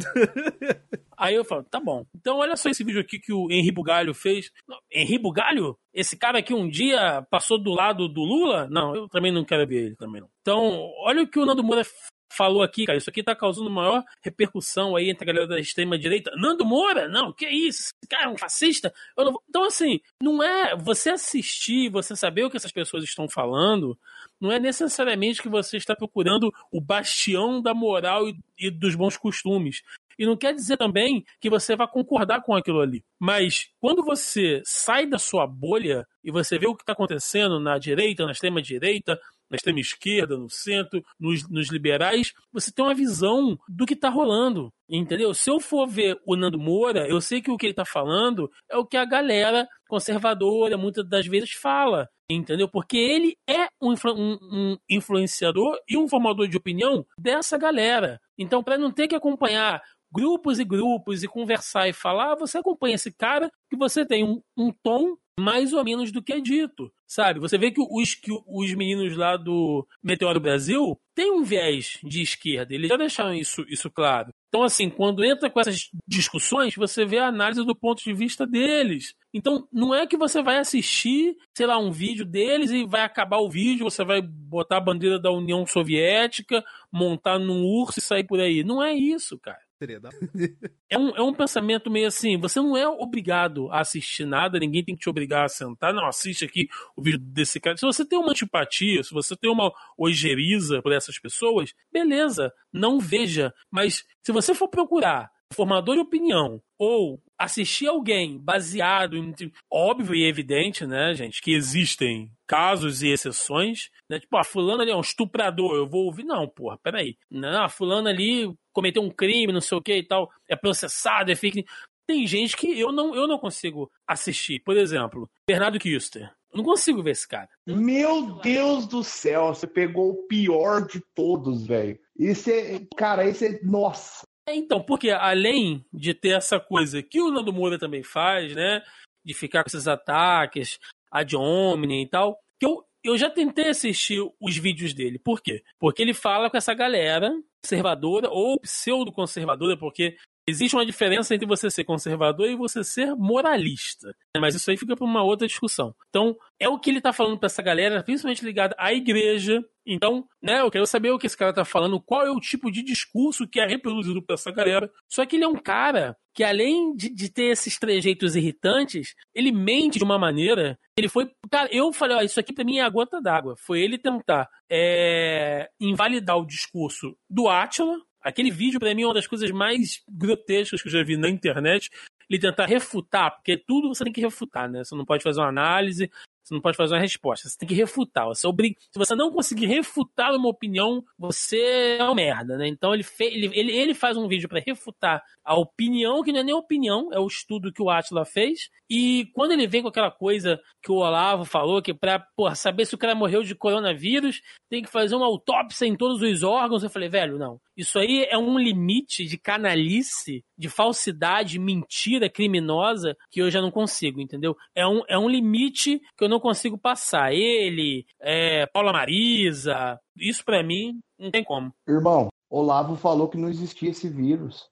Aí eu falo, tá bom. Então olha só esse vídeo aqui que o Henri Bugalho fez. Henri Bugalho? Esse cara que um dia passou do lado do Lula? Não, eu também não quero ver ele também Então, olha o que o Nando Moura falou aqui, cara, isso aqui tá causando maior repercussão aí entre a galera da extrema-direita. Nando Moura? Não, que isso? Esse cara é um fascista? Então, assim, não é você assistir, você saber o que essas pessoas estão falando, não é necessariamente que você está procurando o bastião da moral e, e dos bons costumes. E não quer dizer também que você vai concordar com aquilo ali. Mas quando você sai da sua bolha e você vê o que está acontecendo na direita, na extrema-direita, na extrema esquerda, no centro, nos, nos liberais, você tem uma visão do que está rolando. Entendeu? Se eu for ver o Nando Moura, eu sei que o que ele está falando é o que a galera conservadora muitas das vezes fala. Entendeu? Porque ele é um, um, um influenciador e um formador de opinião dessa galera. Então, para não ter que acompanhar grupos e grupos e conversar e falar, você acompanha esse cara que você tem um, um tom mais ou menos do que é dito, sabe? Você vê que os, que os meninos lá do Meteoro Brasil têm um viés de esquerda, eles já deixaram isso, isso claro. Então, assim, quando entra com essas discussões, você vê a análise do ponto de vista deles. Então, não é que você vai assistir, sei lá, um vídeo deles e vai acabar o vídeo, você vai botar a bandeira da União Soviética, montar num urso e sair por aí. Não é isso, cara. é, um, é um pensamento meio assim: você não é obrigado a assistir nada, ninguém tem que te obrigar a sentar. Não, assiste aqui o vídeo desse cara. Se você tem uma antipatia, se você tem uma ojeriza por essas pessoas, beleza, não veja. Mas se você for procurar formador de opinião ou assistir alguém baseado em óbvio e evidente, né, gente, que existem casos e exceções, né? Tipo, ah, fulano ali é um estuprador, eu vou ouvir, não, porra, peraí. Não, a fulano ali cometeu um crime, não sei o que e tal, é processado, é fake. Tem gente que eu não, eu não consigo assistir. Por exemplo, Bernardo Kister. Não consigo ver esse cara. Meu Deus do céu, você pegou o pior de todos, velho. Isso é. Cara, esse é. Nossa. É, então, porque além de ter essa coisa que o Nando Moura também faz, né? De ficar com esses ataques, ad hominem e tal, que eu, eu já tentei assistir os vídeos dele. Por quê? Porque ele fala com essa galera conservadora ou pseudo-conservadora, porque Existe uma diferença entre você ser conservador e você ser moralista. Né? Mas isso aí fica para uma outra discussão. Então, é o que ele está falando para essa galera, principalmente ligado à igreja. Então, né, eu quero saber o que esse cara está falando, qual é o tipo de discurso que é reproduzido por essa galera. Só que ele é um cara que, além de, de ter esses trejeitos irritantes, ele mente de uma maneira. Ele foi. Cara, eu falei, ó, isso aqui para mim é a gota d'água. Foi ele tentar é, invalidar o discurso do Átila, Aquele vídeo, para mim, é uma das coisas mais grotescas que eu já vi na internet. Ele tentar refutar, porque tudo você tem que refutar, né? Você não pode fazer uma análise, você não pode fazer uma resposta. Você tem que refutar. Você obriga... Se você não conseguir refutar uma opinião, você é um merda, né? Então ele, fe... ele, ele, ele faz um vídeo para refutar a opinião, que não é nem opinião, é o estudo que o Atila fez. E quando ele vem com aquela coisa que o Olavo falou, que pra porra, saber se o cara morreu de coronavírus, tem que fazer uma autópsia em todos os órgãos. Eu falei, velho, não. Isso aí é um limite de canalice, de falsidade, mentira criminosa que eu já não consigo, entendeu? É um, é um limite que eu não consigo passar. Ele, é, Paula Marisa, isso para mim não tem como. Irmão, Olavo falou que não existia esse vírus.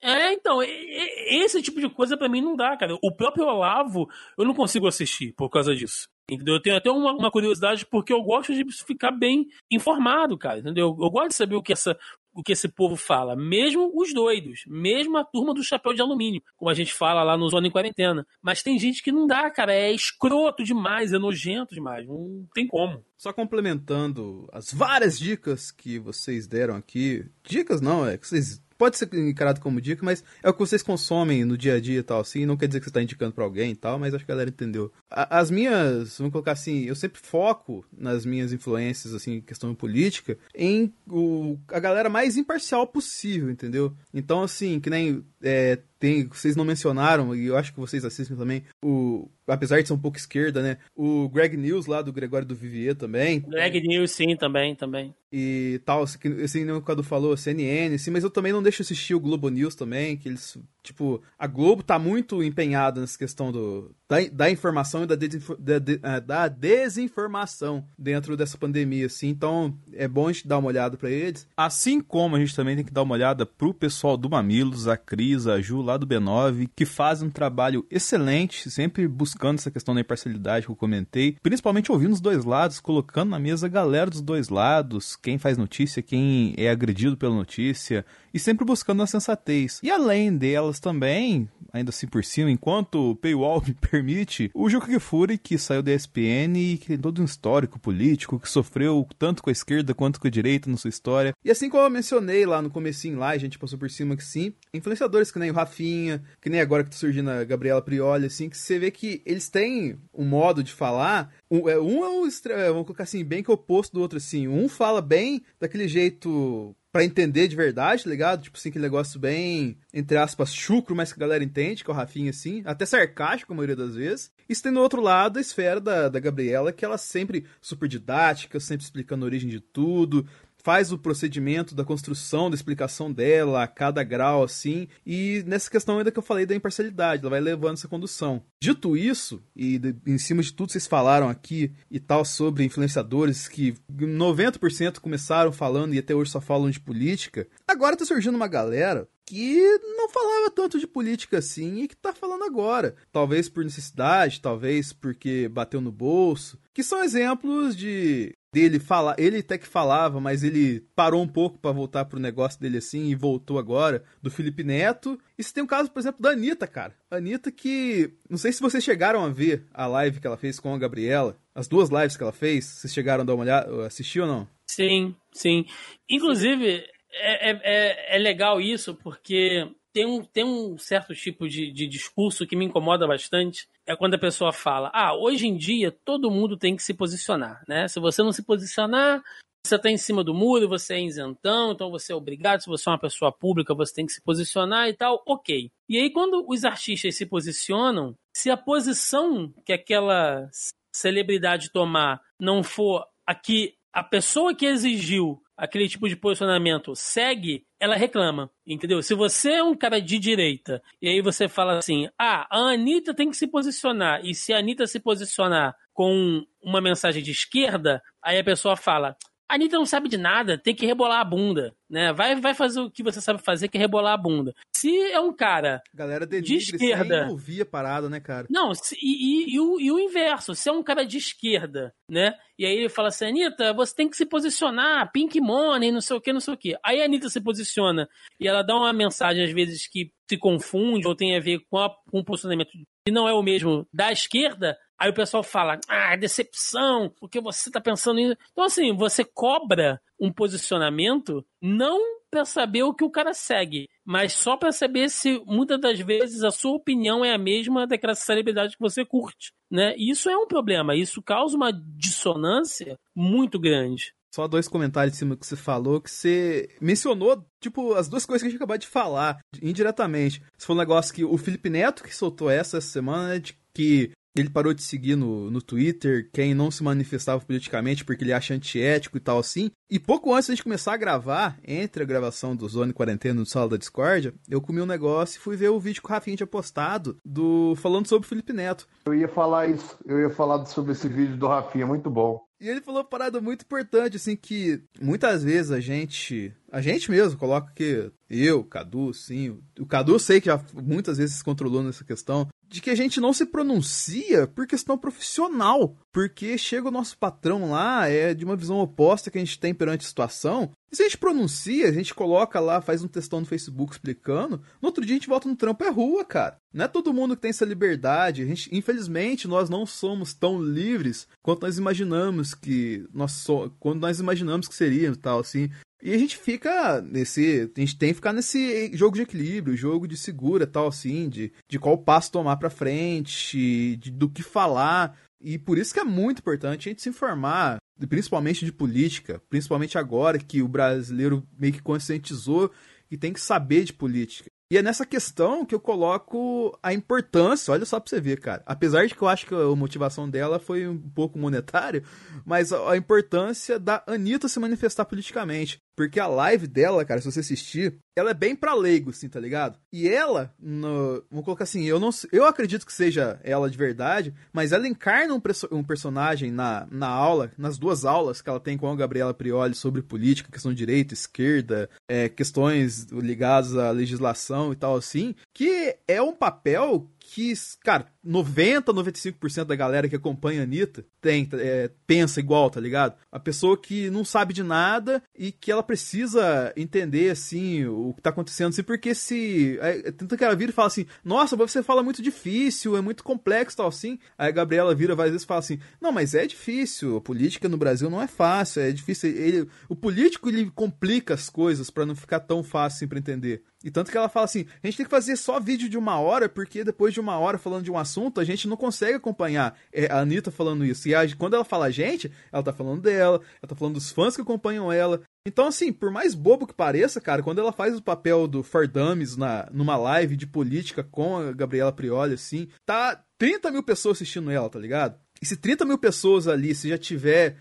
É, então, esse tipo de coisa para mim não dá, cara. O próprio Olavo, eu não consigo assistir por causa disso. Entendeu? Eu tenho até uma, uma curiosidade porque eu gosto de ficar bem informado, cara. Entendeu? Eu gosto de saber o que essa, o que esse povo fala, mesmo os doidos, mesmo a turma do chapéu de alumínio, como a gente fala lá no Zona em Quarentena. Mas tem gente que não dá, cara, é escroto demais, é nojento demais, não tem como. Só complementando as várias dicas que vocês deram aqui, dicas não, é que vocês pode ser encarado como dica, mas é o que vocês consomem no dia a dia e tal, assim. Não quer dizer que você está indicando para alguém e tal, mas acho que a galera entendeu. as minhas, vamos colocar assim, eu sempre foco nas minhas influências, assim, questão política, em o, a galera mais imparcial possível, entendeu? Então, assim, que nem é, tem, vocês não mencionaram, e eu acho que vocês assistem também, o, apesar de ser um pouco esquerda, né? O Greg News lá do Gregório do Vivier também. Greg News, sim, também, também. E tal, assim, assim o Cadu falou, CNN, sim, mas eu também não deixo assistir o Globo News também, que eles Tipo, a Globo tá muito empenhada nessa questão do, da, da informação e da, desinfo, da, eh, da, desinformação dentro dessa pandemia, assim. Então, é bom a gente dar uma olhada para eles. Assim como a gente também tem que dar uma olhada pro pessoal do Mamilos, a Cris, a Ju lá do B9, que fazem um trabalho excelente, sempre buscando essa questão da imparcialidade que eu comentei, principalmente ouvindo os dois lados, colocando na mesa a galera dos dois lados, quem faz notícia, quem é agredido pela notícia, e sempre buscando a sensatez. E além delas também, ainda assim por cima, enquanto o paywall me permite, o Juca Kifuri, que saiu da ESPN e que tem todo um histórico político, que sofreu tanto com a esquerda quanto com a direita na sua história. E assim como eu mencionei lá no comecinho lá, a gente passou por cima que sim, influenciadores que nem o Rafinha, que nem agora que tá surgindo a Gabriela Prioli, assim, que você vê que eles têm um modo de falar, um é, um é vamos colocar assim, bem que oposto do outro, assim, um fala bem daquele jeito para entender de verdade, tá ligado? Tipo assim, que negócio bem, entre aspas, chucro, mas que a galera entende, que é o Rafinha, assim, até sarcástico a maioria das vezes. E você tem no outro lado a esfera da, da Gabriela, que ela sempre super didática, sempre explicando a origem de tudo, faz o procedimento da construção, da explicação dela, a cada grau, assim, e nessa questão ainda que eu falei da imparcialidade, ela vai levando essa condução. Dito isso, e de, em cima de tudo vocês falaram aqui e tal sobre influenciadores que 90% começaram falando e até hoje só falam de política, agora tá surgindo uma galera que não falava tanto de política assim e que tá falando agora. Talvez por necessidade, talvez porque bateu no bolso. Que são exemplos de dele falar, ele até que falava, mas ele parou um pouco para voltar pro negócio dele assim e voltou agora, do Felipe Neto. E você tem um caso, por exemplo, da Anitta, cara. Anitta que, não sei se vocês chegaram a ver a live que ela fez com a Gabriela, as duas lives que ela fez, vocês chegaram a dar uma olhada, assistir ou não? Sim, sim. Inclusive, é, é, é, é legal isso, porque tem um, tem um certo tipo de, de discurso que me incomoda bastante. É quando a pessoa fala: Ah, hoje em dia todo mundo tem que se posicionar, né? Se você não se posicionar, você está em cima do muro, você é isentão, então você é obrigado. Se você é uma pessoa pública, você tem que se posicionar e tal. Ok. E aí, quando os artistas se posicionam, se a posição que aquela celebridade tomar não for a que a pessoa que exigiu aquele tipo de posicionamento segue, ela reclama, entendeu? Se você é um cara de direita e aí você fala assim, ah, a Anitta tem que se posicionar, e se a Anitta se posicionar com uma mensagem de esquerda, aí a pessoa fala, a Anitta não sabe de nada, tem que rebolar a bunda, né? Vai, vai fazer o que você sabe fazer, que é rebolar a bunda. Se é um cara Galera de esquerda... Sem ouvir a parada, né, cara? Não, se, e, e, e, o, e o inverso, se é um cara de esquerda, né? E aí ele fala assim, Anitta, você tem que se posicionar, pink money, não sei o que, não sei o que. Aí a Anitta se posiciona e ela dá uma mensagem, às vezes, que se confunde ou tem a ver com, a, com o posicionamento que não é o mesmo da esquerda, Aí o pessoal fala, ah, decepção, porque você tá pensando nisso. Então, assim, você cobra um posicionamento não para saber o que o cara segue, mas só para saber se muitas das vezes a sua opinião é a mesma daquela celebridade que você curte, né? E isso é um problema, isso causa uma dissonância muito grande. Só dois comentários em cima que você falou, que você mencionou, tipo, as duas coisas que a gente acabou de falar, indiretamente. Você falou um negócio que o Felipe Neto que soltou essa, essa semana, de que ele parou de seguir no, no Twitter quem não se manifestava politicamente porque ele acha antiético e tal assim. E pouco antes de a gente começar a gravar, entre a gravação do Zone Quarentena no Sala da Discord, eu comi um negócio e fui ver o vídeo que o Rafinha tinha postado do falando sobre o Felipe Neto. Eu ia falar isso, eu ia falar sobre esse vídeo do Rafinha, muito bom. E ele falou uma parada muito importante, assim, que muitas vezes a gente. A gente mesmo coloca que eu, Cadu, sim. O Cadu eu sei que já muitas vezes se controlou nessa questão de que a gente não se pronuncia por questão profissional. Porque chega o nosso patrão lá, é de uma visão oposta que a gente tem perante a situação. E se a gente pronuncia, a gente coloca lá, faz um textão no Facebook explicando, no outro dia a gente volta no trampo, é rua, cara. Não é todo mundo que tem essa liberdade. A gente, infelizmente, nós não somos tão livres quanto nós imaginamos que nós so, quando nós imaginamos que seríamos, tal assim. E a gente fica nesse. A gente tem que ficar nesse jogo de equilíbrio, jogo de segura, tal, assim, de, de qual passo tomar pra frente, de, do que falar. E por isso que é muito importante a gente se informar, principalmente de política, principalmente agora que o brasileiro meio que conscientizou e tem que saber de política. E é nessa questão que eu coloco a importância, olha só pra você ver, cara. Apesar de que eu acho que a motivação dela foi um pouco monetária, mas a importância da Anitta se manifestar politicamente. Porque a live dela, cara, se você assistir, ela é bem pra leigo, assim, tá ligado? E ela, no, vamos colocar assim, eu não eu acredito que seja ela de verdade, mas ela encarna um, um, personagem na, na aula, nas duas aulas que ela tem com a Gabriela Prioli sobre política, questão de direita, esquerda, é, questões ligadas à legislação e tal assim, que é um papel que, cara, 90, 95% da galera que acompanha a Anitta tem, é, pensa igual, tá ligado? A pessoa que não sabe de nada e que ela precisa entender, assim, o que tá acontecendo, assim, porque se. É, tanto que ela vira e fala assim: Nossa, você fala muito difícil, é muito complexo tal, assim. Aí a Gabriela vira várias vezes e fala assim: Não, mas é difícil, a política no Brasil não é fácil, é difícil. Ele, o político ele complica as coisas para não ficar tão fácil assim, pra entender. E tanto que ela fala assim: a gente tem que fazer só vídeo de uma hora, porque depois de uma hora falando de um assunto, a gente não consegue acompanhar é, a Anitta falando isso. E a, quando ela fala a gente, ela tá falando dela, ela tá falando dos fãs que acompanham ela. Então, assim, por mais bobo que pareça, cara, quando ela faz o papel do Fardames na, numa live de política com a Gabriela Prioli, assim, tá 30 mil pessoas assistindo ela, tá ligado? E se 30 mil pessoas ali, se já tiver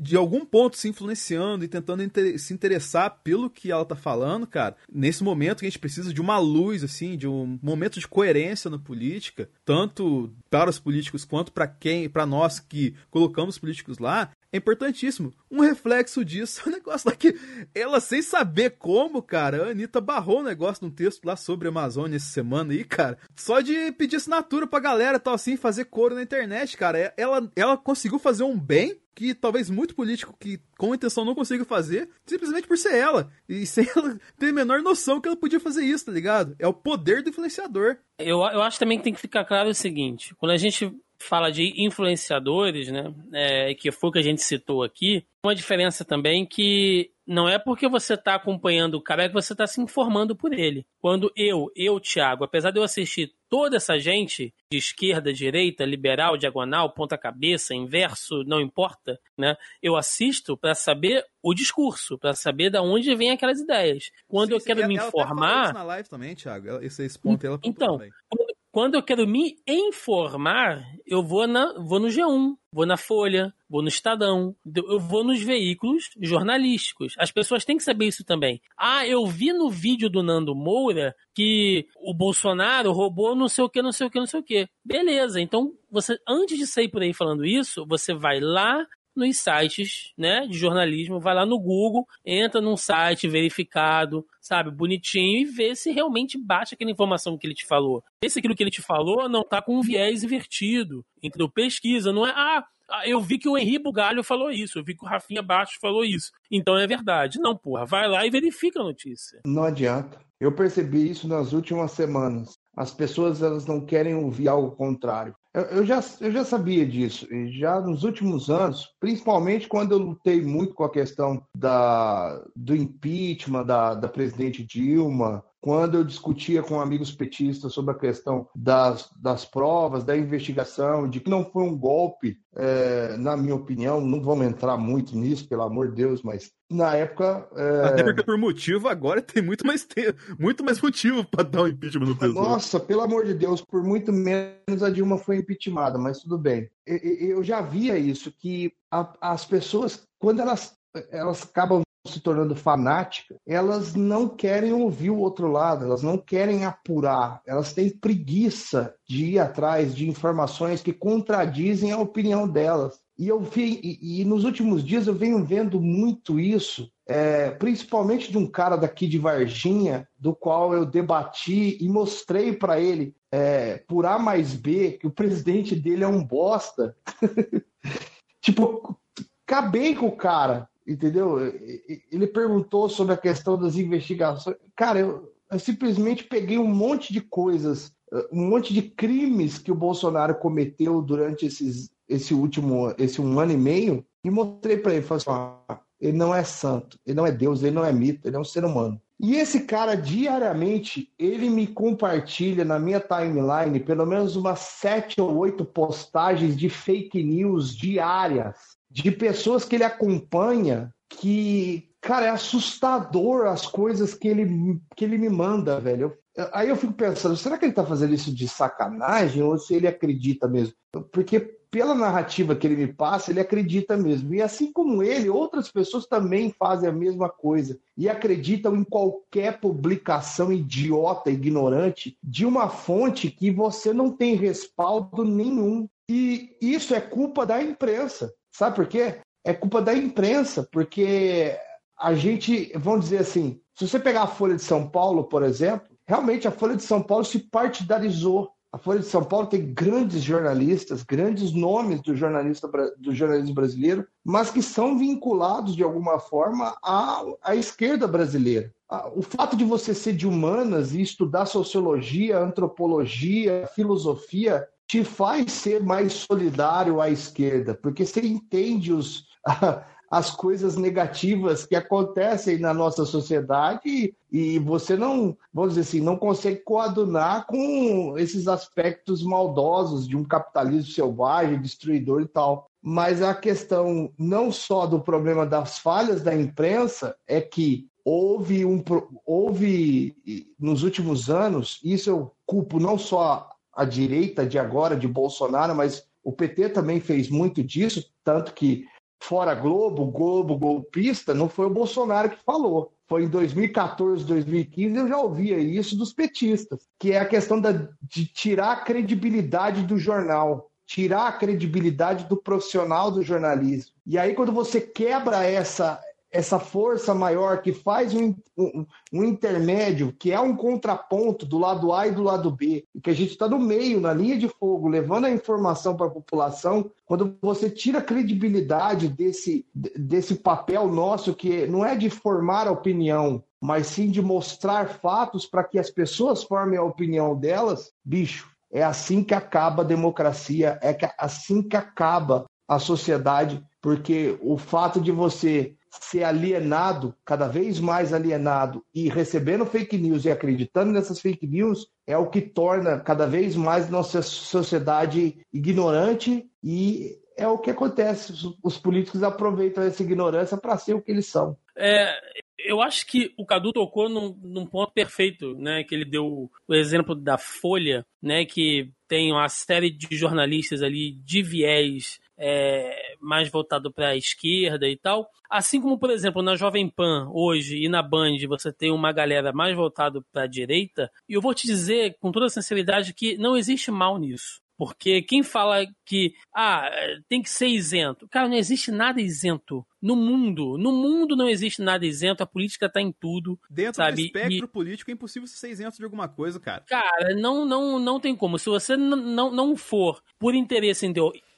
de algum ponto se influenciando e tentando inter se interessar pelo que ela tá falando, cara, nesse momento que a gente precisa de uma luz, assim, de um momento de coerência na política, tanto para os políticos quanto para quem, para nós que colocamos políticos lá, é importantíssimo. Um reflexo disso é negócio que ela, sem saber como, cara, a Anitta barrou um negócio num texto lá sobre a Amazônia essa semana aí, cara. Só de pedir assinatura pra galera tal assim, fazer coro na internet, cara. Ela, ela conseguiu fazer um bem que talvez muito político que com intenção não consiga fazer, simplesmente por ser ela. E sem ela ter a menor noção que ela podia fazer isso, tá ligado? É o poder do influenciador. Eu, eu acho também que tem que ficar claro o seguinte: quando a gente fala de influenciadores, né, é, que foi o que a gente citou aqui, uma diferença também que não é porque você está acompanhando o cara, é que você está se informando por ele. Quando eu, eu, Thiago, apesar de eu assistir toda essa gente, de esquerda, direita, liberal, diagonal, ponta-cabeça, inverso, não importa, né? Eu assisto para saber o discurso, para saber de onde vem aquelas ideias. Quando sim, eu quero me ela informar. Até na live também, Thiago. Esse, esse ponto ela Então, quando, quando eu quero me informar, eu vou, na, vou no G1, vou na Folha, vou no Estadão, eu vou nos veículos jornalísticos. As pessoas têm que saber isso também. Ah, eu vi no vídeo do Nando Moura que o Bolsonaro roubou não sei o que, não sei o que, não sei o que. Beleza, então você, antes de sair por aí falando isso, você vai lá nos sites, né, de jornalismo, vai lá no Google, entra num site verificado, sabe, bonitinho e vê se realmente bate aquela informação que ele te falou. Vê se aquilo que ele te falou não tá com um viés invertido. Então pesquisa, não é, ah, ah, eu vi que o Henri Bugalho falou isso, eu vi que o Rafinha Baixo falou isso. Então é verdade. Não, porra, vai lá e verifica a notícia. Não adianta. Eu percebi isso nas últimas semanas. As pessoas elas não querem ouvir algo contrário. Eu, já, eu já sabia disso, e já nos últimos anos, principalmente quando eu lutei muito com a questão da, do impeachment da, da presidente Dilma, quando eu discutia com amigos petistas sobre a questão das, das provas, da investigação, de que não foi um golpe, é, na minha opinião, não vamos entrar muito nisso, pelo amor de Deus, mas na época. É... Até porque por motivo agora tem muito mais, muito mais motivo para dar um impeachment no pessoal. Nossa, pelo amor de Deus, por muito menos a Dilma foi impeachmentada, mas tudo bem. Eu já via isso, que as pessoas, quando elas elas acabam se tornando fanática, elas não querem ouvir o outro lado, elas não querem apurar, elas têm preguiça de ir atrás de informações que contradizem a opinião delas. E eu vi, e, e nos últimos dias eu venho vendo muito isso, é, principalmente de um cara daqui de Varginha, do qual eu debati e mostrei para ele, é, por A mais B, que o presidente dele é um bosta. tipo, acabei com o cara entendeu? Ele perguntou sobre a questão das investigações. Cara, eu, eu, simplesmente peguei um monte de coisas, um monte de crimes que o Bolsonaro cometeu durante esses, esse último, esse um ano e meio e mostrei para ele, falei assim, ah, ele não é santo, ele não é Deus, ele não é mito, ele é um ser humano. E esse cara diariamente, ele me compartilha na minha timeline pelo menos umas sete ou oito postagens de fake news diárias de pessoas que ele acompanha que, cara, é assustador as coisas que ele, que ele me manda, velho. aí eu fico pensando, será que ele tá fazendo isso de sacanagem ou se ele acredita mesmo? Porque pela narrativa que ele me passa, ele acredita mesmo. E assim como ele, outras pessoas também fazem a mesma coisa e acreditam em qualquer publicação idiota, ignorante, de uma fonte que você não tem respaldo nenhum. E isso é culpa da imprensa. Sabe por quê? É culpa da imprensa, porque a gente, vamos dizer assim, se você pegar a Folha de São Paulo, por exemplo, realmente a Folha de São Paulo se partidarizou a Folha de São Paulo tem grandes jornalistas, grandes nomes do, jornalista, do jornalismo brasileiro, mas que são vinculados de alguma forma à, à esquerda brasileira. O fato de você ser de humanas e estudar sociologia, antropologia, filosofia, te faz ser mais solidário à esquerda, porque você entende os, as coisas negativas que acontecem na nossa sociedade e você não, vamos dizer assim, não consegue coadunar com esses aspectos maldosos de um capitalismo selvagem, destruidor e tal. Mas a questão não só do problema das falhas da imprensa é que houve um houve nos últimos anos, isso eu culpo não só a direita de agora de Bolsonaro, mas o PT também fez muito disso, tanto que fora Globo, Globo golpista, não foi o Bolsonaro que falou. Foi em 2014, 2015, eu já ouvia isso dos petistas, que é a questão da, de tirar a credibilidade do jornal, tirar a credibilidade do profissional do jornalismo. E aí, quando você quebra essa, essa força maior que faz um, um, um, intermédio, que é um contraponto do lado A e do lado B, e que a gente está no meio, na linha de fogo, levando a informação para a população, quando você tira a credibilidade desse, desse papel nosso, que não é de formar a opinião, mas sim de mostrar fatos para que as pessoas formem a opinião delas, bicho, é assim que acaba a democracia, é assim que acaba a sociedade, porque o fato de você ser alienado, cada vez mais alienado, e recebendo fake news e acreditando nessas fake news, é o que torna cada vez mais nossa sociedade ignorante e é o que acontece. Os políticos aproveitam essa ignorância para ser o que eles são. É, eu acho que o Cadu tocou num, num, ponto perfeito, né? Que ele deu o exemplo da Folha, né? Que tem uma série de jornalistas ali de viés é, mais voltado para a esquerda e tal. Assim como, por exemplo, na Jovem Pan hoje e na Band você tem uma galera mais voltada para a direita, e eu vou te dizer com toda sinceridade que não existe mal nisso. Porque quem fala que ah, tem que ser isento, cara, não existe nada isento no mundo. No mundo não existe nada isento, a política está em tudo. Dentro sabe? do espectro e... político é impossível ser isento de alguma coisa, cara. Cara, não, não, não tem como. Se você não, não for por interesse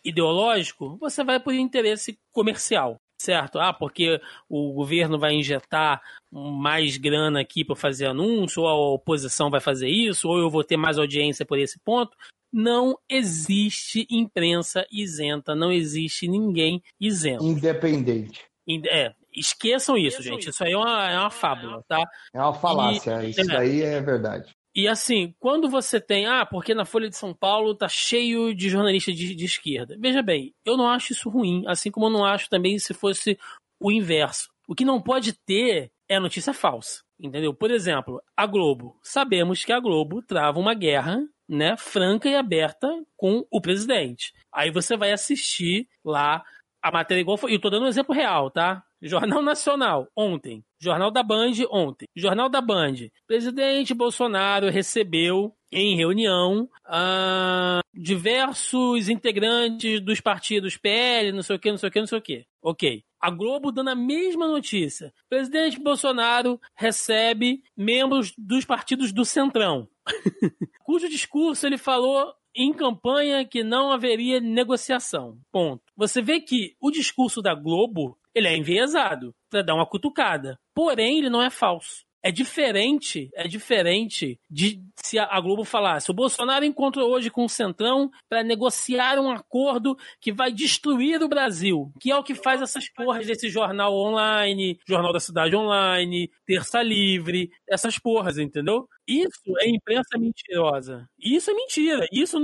ideológico, você vai por interesse comercial certo? Ah, porque o governo vai injetar mais grana aqui para fazer anúncio, ou a oposição vai fazer isso, ou eu vou ter mais audiência por esse ponto. Não existe imprensa isenta, não existe ninguém isento. Independente. É, esqueçam isso, gente. Isso aí é uma, é uma fábula, tá? É uma falácia, e, isso é, daí é verdade. E assim, quando você tem, ah, porque na Folha de São Paulo tá cheio de jornalistas de, de, esquerda. Veja bem, eu não acho isso ruim, assim como eu não acho também se fosse o inverso. O que não pode ter é notícia falsa, entendeu? Por exemplo, a Globo. Sabemos que a Globo trava uma guerra, né, franca e aberta com o presidente. Aí você vai assistir lá a matéria igual foi. Eu tô dando um exemplo real, tá? Jornal Nacional, ontem. Jornal da Band, ontem. Jornal da Band. Presidente Bolsonaro recebeu em reunião uh, diversos integrantes dos partidos PL, não sei o que, não sei o que, não sei o que. Ok. A Globo dando a mesma notícia. Presidente Bolsonaro recebe membros dos partidos do Centrão. cujo discurso ele falou em campanha que não haveria negociação. Ponto. Você vê que o discurso da Globo ele é enviesado para dar uma cutucada. Porém, ele não é falso. É diferente, é diferente de se a Globo falasse: o Bolsonaro encontrou hoje com o Centrão para negociar um acordo que vai destruir o Brasil, que é o que faz essas porras desse jornal online, Jornal da Cidade Online, Terça Livre, essas porras, entendeu? Isso é imprensa mentirosa. Isso é mentira. Isso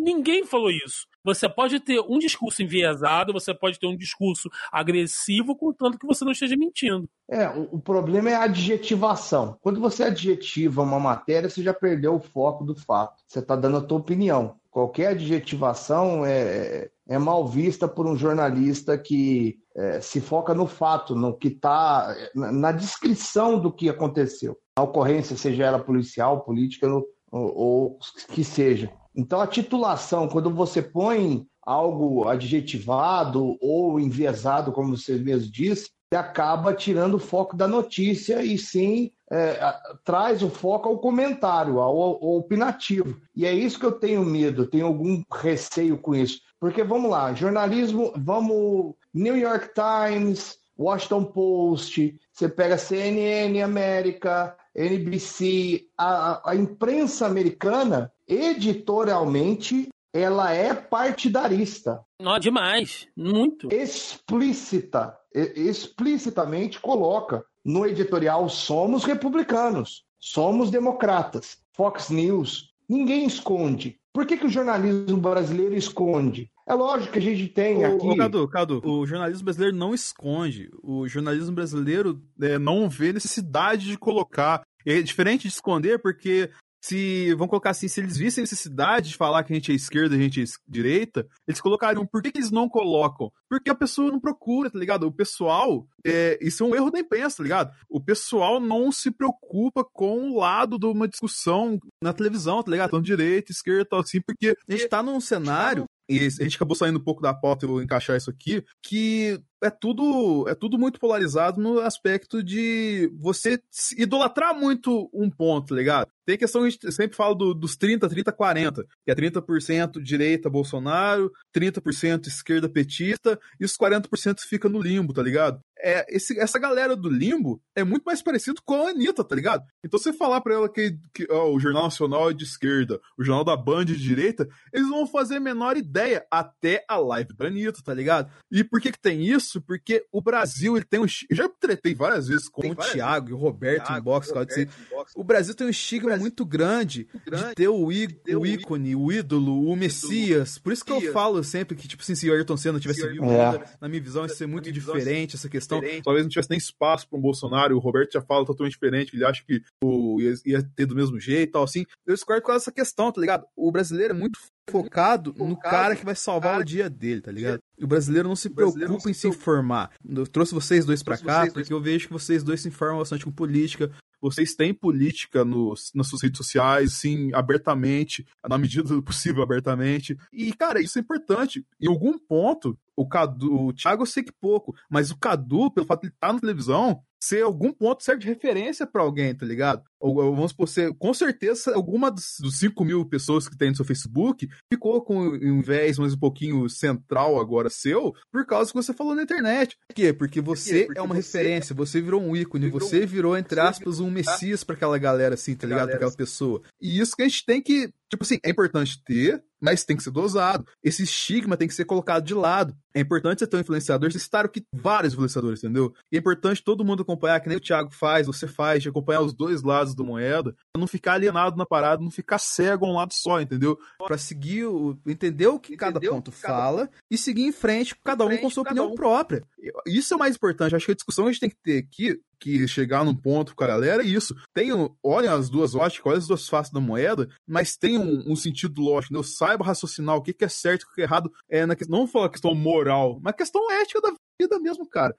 ninguém falou isso. Você pode ter um discurso enviesado, você pode ter um discurso agressivo, contanto que você não esteja mentindo. É, o, problema é a adjetivação. Quando você adjetiva uma matéria, você já perdeu o foco do fato. Você está dando a tua opinião. Qualquer adjetivação é, é mal vista por um jornalista que é, se foca no fato, no que está na descrição do que aconteceu. A ocorrência, seja ela policial, política ou, ou que seja. Então, a titulação, quando você põe algo adjetivado ou enviesado, como você mesmo disse, acaba tirando o foco da notícia e sim é, traz o foco ao comentário, ao, ao, opinativo. E é isso que eu tenho medo, tenho algum receio com isso. Porque vamos lá, jornalismo, vamos. New York Times, Washington Post, você pega CNN América, NBC, a, a imprensa americana, editorialmente, ela é partidarista. Não, demais, muito. Explícita, explicitamente coloca no editorial somos republicanos, somos democratas. Fox News, ninguém esconde. Por que, que o jornalismo brasileiro esconde? É lógico que a gente tem aqui. Ô, Cadu, Cadu, o jornalismo brasileiro não esconde. O jornalismo brasileiro é, não vê necessidade de colocar. É diferente de esconder, porque se, vamos colocar assim, se eles vissem necessidade de falar que a gente é esquerda e a gente é direita, eles colocariam. Por que, que, eles não colocam? Porque a pessoa não procura, tá ligado? O pessoal, é, isso é um erro da imprensa, tá ligado? O pessoal não se preocupa com o lado de uma discussão na televisão, tá ligado? Tanto direita, esquerda tal assim, porque a gente tá num cenário e a gente acabou saindo um pouco da pauta e vou encaixar isso aqui, que é tudo é tudo muito polarizado no aspecto de você idolatrar muito um ponto, tá ligado? Tem questão, a gente sempre fala do, dos 30, 30, 40, que é 30% direita Bolsonaro, 30% esquerda petista, e os 40% fica no limbo, tá ligado? É, esse, essa galera do limbo é muito mais parecido com a Anitta, tá ligado? Então você falar pra ela que, que ó, o Jornal Nacional é de esquerda, o Jornal da Band é de direita, eles vão fazer a menor ideia até a live da Anitta, tá ligado? E por que que tem isso? Porque o Brasil, ele tem um... Eu já tretei várias vezes com tem o Thiago e o Roberto Thiago, em box, Roberto, dizer, o Brasil tem um estigma muito grande, grande de ter o, í, o ícone, o ídolo, o Messias. Por isso que eu falo sempre que, tipo assim, se o Ayrton Senna tivesse vivo, é. na minha visão, ia ser muito diferente essa questão. Diferente. Talvez não tivesse nem espaço para um Bolsonaro. O Roberto já fala totalmente diferente. Ele acha que o, ia, ia ter do mesmo jeito e tal, assim. Eu discordo com essa questão, tá ligado? O brasileiro é muito focado, focado no cara que vai salvar cara. o dia dele, tá ligado? E o brasileiro não se preocupa em se informar. Eu trouxe vocês dois para cá porque eu vejo que vocês dois se informam bastante com política, vocês têm política nos, nas suas redes sociais, sim, abertamente, na medida do possível, abertamente. E, cara, isso é importante. Em algum ponto, o Cadu, o Thiago eu sei que pouco, mas o Cadu, pelo fato de ele estar tá na televisão, ser algum ponto serve de referência para alguém, tá ligado? Ou, vamos por ser, com certeza, alguma dos, dos 5 mil pessoas que tem no seu Facebook ficou com um viés mais um pouquinho central agora seu, por causa que você falou na internet. Por quê? Porque você Porque é uma você referência, você virou um ícone, virou você virou, entre aspas, um messias para aquela galera assim, tá ligado? Pra aquela pessoa. E isso que a gente tem que, tipo assim, é importante ter, mas tem que ser dosado. Esse estigma tem que ser colocado de lado. É importante você ter um influenciador, você citar o que vários influenciadores, entendeu? E é importante todo mundo acompanhar, que nem o Thiago faz, você faz, de acompanhar os dois lados do moeda, pra não ficar alienado na parada, não ficar cego a um lado só, entendeu? Para seguir, o, entender o que cada ponto cada... fala e seguir em frente, cada um com sua opinião um. própria. Isso é o mais importante. Acho que a discussão que a gente tem que ter aqui que chegar num ponto com a galera é isso. Tem, olhem as duas óticas, olhem as duas faces da moeda, mas tem um, um sentido lógico, né? Eu saiba raciocinar o que, que é certo e o que é errado. É na, não vou falar questão moral, mas questão ética da vida mesmo, cara.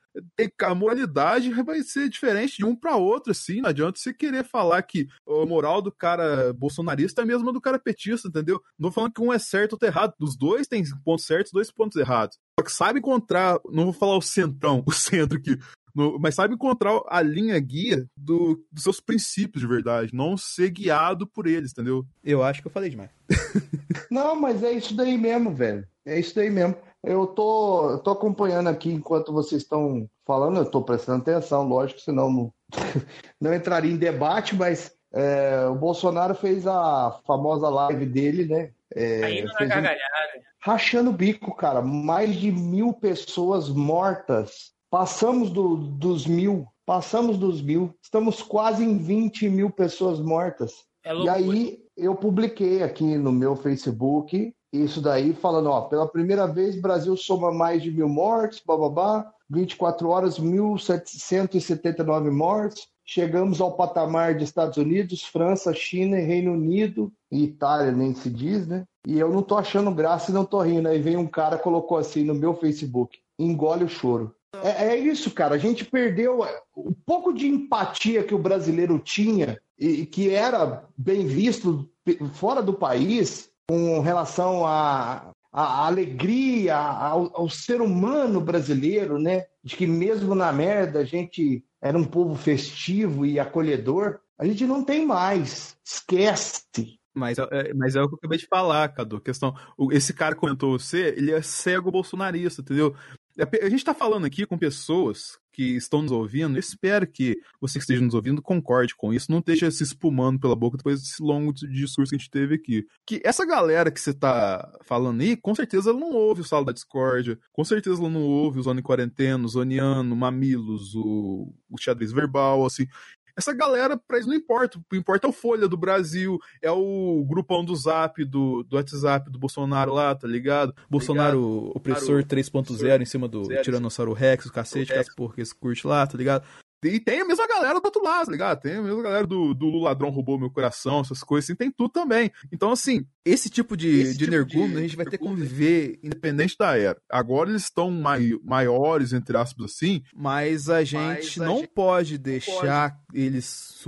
A moralidade vai ser diferente de um para outro, assim. Não adianta você querer falar que a moral do cara bolsonarista é a mesma do cara petista, entendeu? Não falando que um é certo ou outro é errado. Dos dois tem pontos certos, dois pontos errados. Só que sabe encontrar, não vou falar o centrão, o centro que no, mas sabe encontrar a linha guia do, dos seus princípios de verdade, não ser guiado por eles, entendeu? Eu acho que eu falei demais. não, mas é isso daí mesmo, velho. É isso daí mesmo. Eu tô, tô acompanhando aqui enquanto vocês estão falando, eu tô prestando atenção, lógico, senão não, não entraria em debate, mas é, o Bolsonaro fez a famosa live dele, né? É, Ainda na gargalhada. Um... Rachando o bico, cara. Mais de mil pessoas mortas Passamos do, dos mil, passamos dos mil, estamos quase em 20 mil pessoas mortas. É e aí eu publiquei aqui no meu Facebook isso daí, falando, ó, pela primeira vez Brasil soma mais de mil mortes, bababá, 24 horas, 1.779 mortes, chegamos ao patamar de Estados Unidos, França, China, Reino Unido e Itália, nem se diz, né? E eu não tô achando graça e não tô rindo. Aí vem um cara colocou assim no meu Facebook: engole o choro. É, é, isso, cara. A gente perdeu o pouco de empatia que o brasileiro tinha e que era bem visto fora do país com relação à, à alegria, ao, ao ser humano brasileiro, né? De que mesmo na merda a gente era um povo festivo e acolhedor. A gente não tem mais. Esquece. Mas, é, mas é o que eu acabei de falar, Cadu. Questão, esse cara comentou você, ele é cego bolsonarista, entendeu? É, a gente está falando aqui com pessoas que estão nos ouvindo. Espero que você que esteja nos ouvindo concorde com isso. Não esteja se espumando pela boca depois desse longo discurso que a gente teve aqui. Que essa galera que você está falando aí, com certeza ela não ouve o Sala da Discórdia. Com certeza ela não ouve o em Quarentena, o Zoniano, o Mamilos, o, o Xadrez Verbal, assim. Essa galera, pra eles não importa. O que importa é o Folha do Brasil, é o grupão do Zap, do, do WhatsApp do Bolsonaro lá, tá ligado? Bolsonaro ligado. opressor 3.0 em cima do Tiranossauro Rex, o cacete, que as porra que curte lá, tá ligado? E tem a mesma galera do outro lado, tá ligado? Tem a mesma galera do, do Ladrão Roubou Meu Coração, essas coisas assim, tem tudo também. Então, assim, esse tipo de, esse de tipo energúmeno a gente vai ter que conviver independente da era. Agora eles estão mai, maiores, entre aspas assim, mas a gente mas a não gente pode deixar pode. eles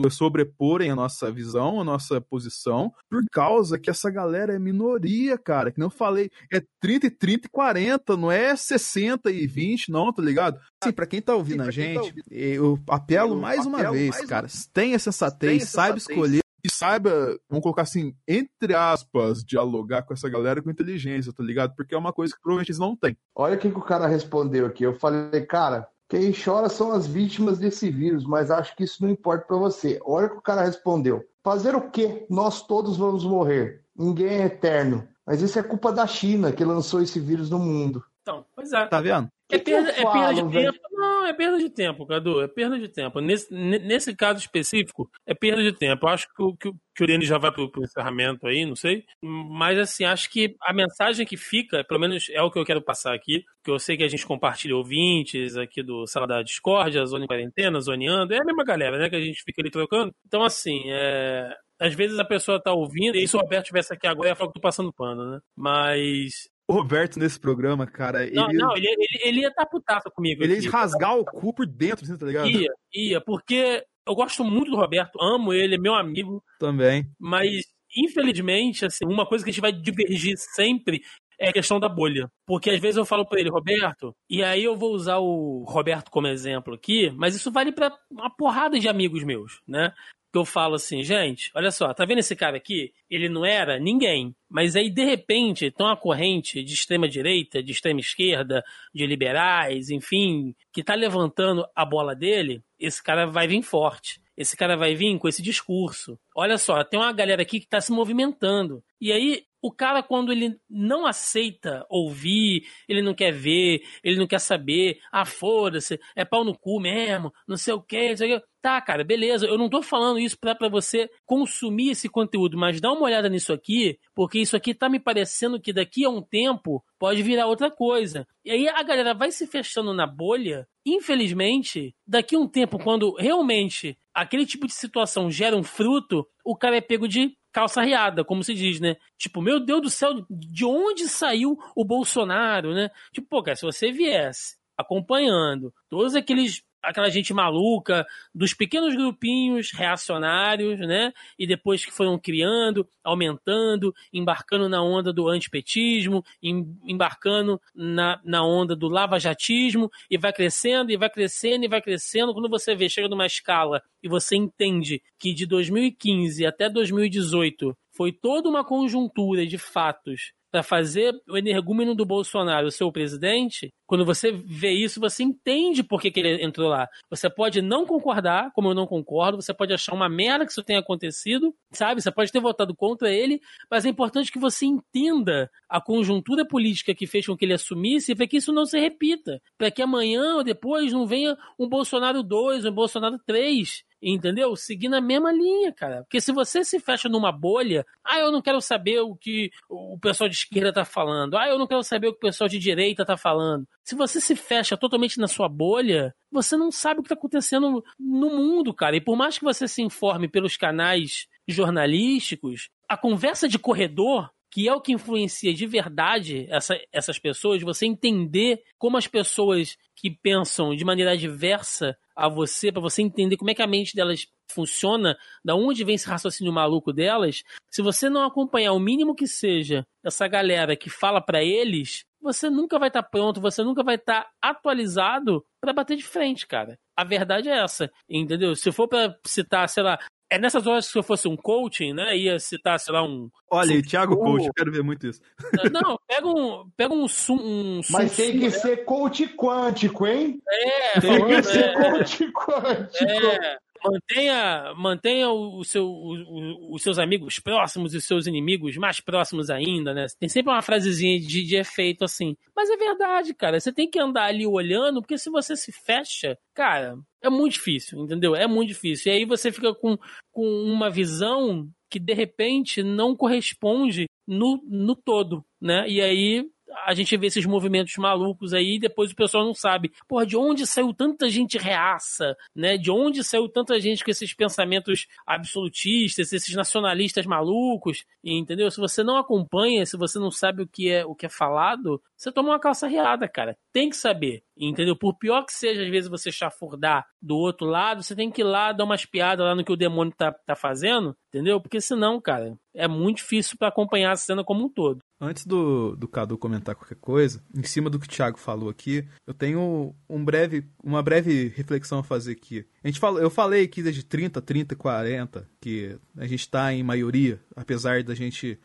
sobreporem a nossa visão, a nossa posição, por causa que essa galera é minoria, cara. Que não eu falei, é 30 e 30 e 40, não é 60 e 20, não, tá ligado? Sim, pra quem tá ouvindo Sim, a gente, tá ouvindo. eu apelo eu mais uma vez, mais cara. Uma... Tenha sensatez, saiba escolher e saiba, vamos colocar assim, entre aspas, dialogar com essa galera com inteligência, tá ligado? Porque é uma coisa que provavelmente eles não têm. Olha o que, que o cara respondeu aqui. Eu falei, cara, quem chora são as vítimas desse vírus, mas acho que isso não importa para você. Olha o que o cara respondeu. Fazer o quê? Nós todos vamos morrer. Ninguém é eterno. Mas isso é culpa da China que lançou esse vírus no mundo. Então, pois é. Tá vendo? É perda, é perda de tempo. Não, é perda de tempo, Cadu. É perda de tempo. Nesse, nesse caso específico, é perda de tempo. Eu acho que o, que, que o Irene já vai pro, pro encerramento aí, não sei. Mas, assim, acho que a mensagem que fica, pelo menos é o que eu quero passar aqui, que eu sei que a gente compartilha ouvintes aqui do Sala da Discord, a Zona em Quarentena, Zoneando, é a mesma galera, né, que a gente fica ali trocando. Então, assim, é às vezes a pessoa tá ouvindo, e se o Roberto estivesse aqui agora, ia falar que eu tô passando pano, né? Mas o Roberto nesse programa, cara. Não, ele... não, ele, ele, ele ia estar tá comigo. Ele ia rasgar o cu por dentro, assim, tá ligado? Ia, ia, porque eu gosto muito do Roberto, amo ele, é meu amigo. Também. Mas, infelizmente, assim, uma coisa que a gente vai divergir sempre é a questão da bolha. Porque às vezes eu falo para ele, Roberto, e aí eu vou usar o Roberto como exemplo aqui, mas isso vale para uma porrada de amigos meus, né? que eu falo assim, gente, olha só, tá vendo esse cara aqui? Ele não era ninguém. Mas aí, de repente, tem uma corrente de extrema direita, de extrema esquerda, de liberais, enfim, que tá levantando a bola dele, esse cara vai vir forte. Esse cara vai vir com esse discurso. Olha só, tem uma galera aqui que está se movimentando. E aí, o cara, quando ele não aceita ouvir, ele não quer ver, ele não quer saber, ah, foda-se, é pau no cu mesmo, não sei o quê, não sei o quê. Tá, cara, beleza. Eu não tô falando isso pra, pra você consumir esse conteúdo, mas dá uma olhada nisso aqui, porque isso aqui tá me parecendo que daqui a um tempo pode virar outra coisa. E aí a galera vai se fechando na bolha. Infelizmente, daqui a um tempo, quando realmente aquele tipo de situação gera um fruto, o cara é pego de calça riada, como se diz, né? Tipo, meu Deus do céu, de onde saiu o Bolsonaro, né? Tipo, pô, cara, se você viesse acompanhando todos aqueles aquela gente maluca dos pequenos grupinhos reacionários, né? E depois que foram criando, aumentando, embarcando na onda do antipetismo, embarcando na, na onda do lavajatismo, e vai crescendo, e vai crescendo, e vai crescendo. Quando você vê, chega numa escala e você entende que de 2015 até 2018 foi toda uma conjuntura de fatos para fazer o energúmeno do Bolsonaro o seu presidente, quando você vê isso, você entende por que, que ele entrou lá. Você pode não concordar, como eu não concordo, você pode achar uma merda que isso tenha acontecido, sabe? Você pode ter votado contra ele, mas é importante que você entenda a conjuntura política que fez com que ele assumisse para que isso não se repita. Para que amanhã ou depois não venha um Bolsonaro 2, um Bolsonaro 3 entendeu? Seguir na mesma linha, cara. Porque se você se fecha numa bolha, ah, eu não quero saber o que o pessoal de esquerda tá falando, ah, eu não quero saber o que o pessoal de direita tá falando. Se você se fecha totalmente na sua bolha, você não sabe o que tá acontecendo no mundo, cara. E por mais que você se informe pelos canais jornalísticos, a conversa de corredor que é o que influencia de verdade essa, essas pessoas, você entender como as pessoas que pensam de maneira diversa a você, para você entender como é que a mente delas funciona, da onde vem esse raciocínio maluco delas, se você não acompanhar o mínimo que seja essa galera que fala para eles, você nunca vai estar tá pronto, você nunca vai estar tá atualizado para bater de frente, cara. A verdade é essa, entendeu? Se for para citar, sei lá, é nessas horas que se eu fosse um coaching, né? Ia citar, sei lá, um. Olha, um... Thiago Coach, eu quero ver muito isso. Não, pega um. Pega um, um Mas tem que ser coach quântico, hein? É, tem que ser é, coach quântico. É, mantenha, mantenha o seu, o, os seus amigos próximos e os seus inimigos mais próximos ainda, né? Tem sempre uma frasezinha de, de efeito assim. Mas é verdade, cara. Você tem que andar ali olhando, porque se você se fecha, cara, é muito difícil, entendeu? É muito difícil. E aí você fica com, com uma visão que de repente não corresponde no, no todo, né? E aí a gente vê esses movimentos malucos aí e depois o pessoal não sabe, porra, de onde saiu tanta gente reaça, né? De onde saiu tanta gente com esses pensamentos absolutistas, esses nacionalistas malucos, entendeu? Se você não acompanha, se você não sabe o que é o que é falado, você toma uma calça riada, cara. Tem que saber, entendeu? Por pior que seja, às vezes, você chafurdar do outro lado, você tem que ir lá dar umas piadas lá no que o demônio tá, tá fazendo, entendeu? Porque senão, cara, é muito difícil para acompanhar a cena como um todo. Antes do, do Cadu comentar qualquer coisa, em cima do que o Thiago falou aqui, eu tenho um breve, uma breve reflexão a fazer aqui. A gente fala, eu falei aqui desde 30, 30, 40, que a gente está em maioria, apesar da gente.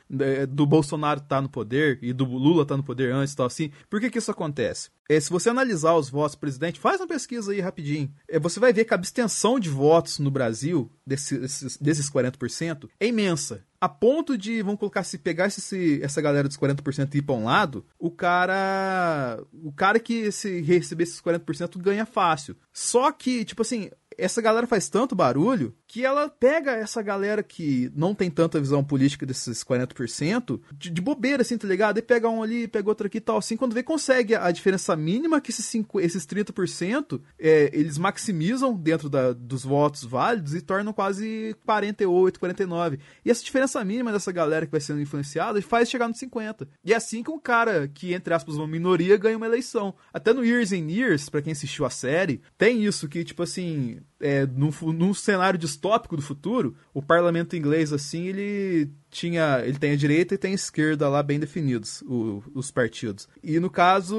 do Bolsonaro estar tá no poder e do Lula estar tá no poder antes tal assim. Por que, que isso acontece? É, se você analisar os votos presidente, faz uma pesquisa aí rapidinho. É, você vai ver que a abstenção de votos no Brasil, desse, desses, desses 40%, é imensa. A ponto de, vamos colocar, se pegar esse, essa galera dos 40% e ir pra um lado, o cara. O cara que se receber esses 40% ganha fácil. Só que, tipo assim, essa galera faz tanto barulho que ela pega essa galera que não tem tanta visão política desses 40% de, de bobeira, assim, tá ligado? E pega um ali, pega outro aqui e tal, assim, quando vê, consegue a diferença mínima que esses, 5, esses 30% é, eles maximizam dentro da, dos votos válidos e tornam quase 48, 49. E essa diferença mínima dessa galera que vai sendo influenciada faz chegar nos 50. E é assim que um cara que, entre aspas, uma minoria ganha uma eleição. Até no Years and Years, pra quem assistiu a série, tem isso que, tipo assim, é, num, num cenário distópico do futuro, o parlamento inglês, assim, ele tinha. Ele tem a direita e tem a esquerda lá bem definidos, o, os partidos. E no caso,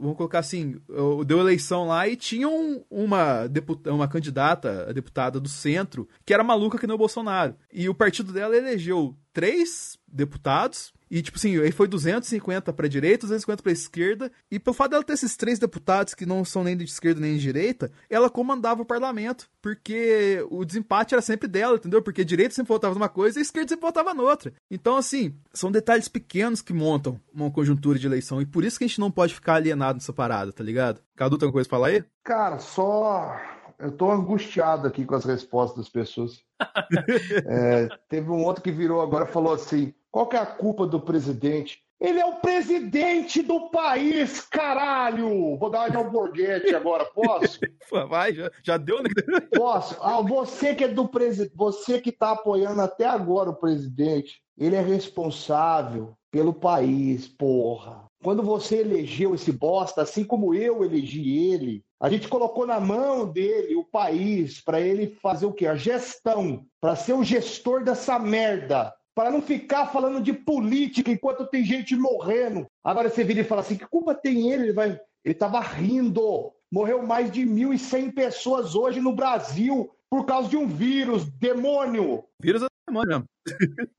vamos colocar assim, deu eleição lá e tinha um, uma, deputa, uma candidata, a deputada do centro, que era maluca que nem o Bolsonaro. E o partido dela elegeu três deputados e, tipo assim, aí foi 250 pra direita, 250 pra esquerda. E pelo fato dela ter esses três deputados que não são nem de esquerda nem de direita, ela comandava o parlamento. Porque o desempate era sempre dela, entendeu? Porque a direita sempre votava numa coisa e a esquerda sempre votava noutra. Então, assim, são detalhes pequenos que montam uma conjuntura de eleição. E por isso que a gente não pode ficar alienado nessa parada, tá ligado? Cadu, tem alguma coisa pra falar aí? Cara, só. Eu tô angustiado aqui com as respostas das pessoas. é, teve um outro que virou agora e falou assim: qual que é a culpa do presidente? Ele é o presidente do país, caralho! Vou dar uma de alborguete agora, posso? Vai, já, já deu, né? Posso? Ah, você que é do presidente, você que tá apoiando até agora o presidente, ele é responsável pelo país, porra. Quando você elegeu esse bosta, assim como eu elegi ele, a gente colocou na mão dele o país para ele fazer o quê? A gestão, para ser o gestor dessa merda para não ficar falando de política enquanto tem gente morrendo. Agora você vira e fala assim: que culpa tem ele? Ele vai. Ele estava rindo. Morreu mais de 1.100 pessoas hoje no Brasil por causa de um vírus, demônio. Vírus é demônio.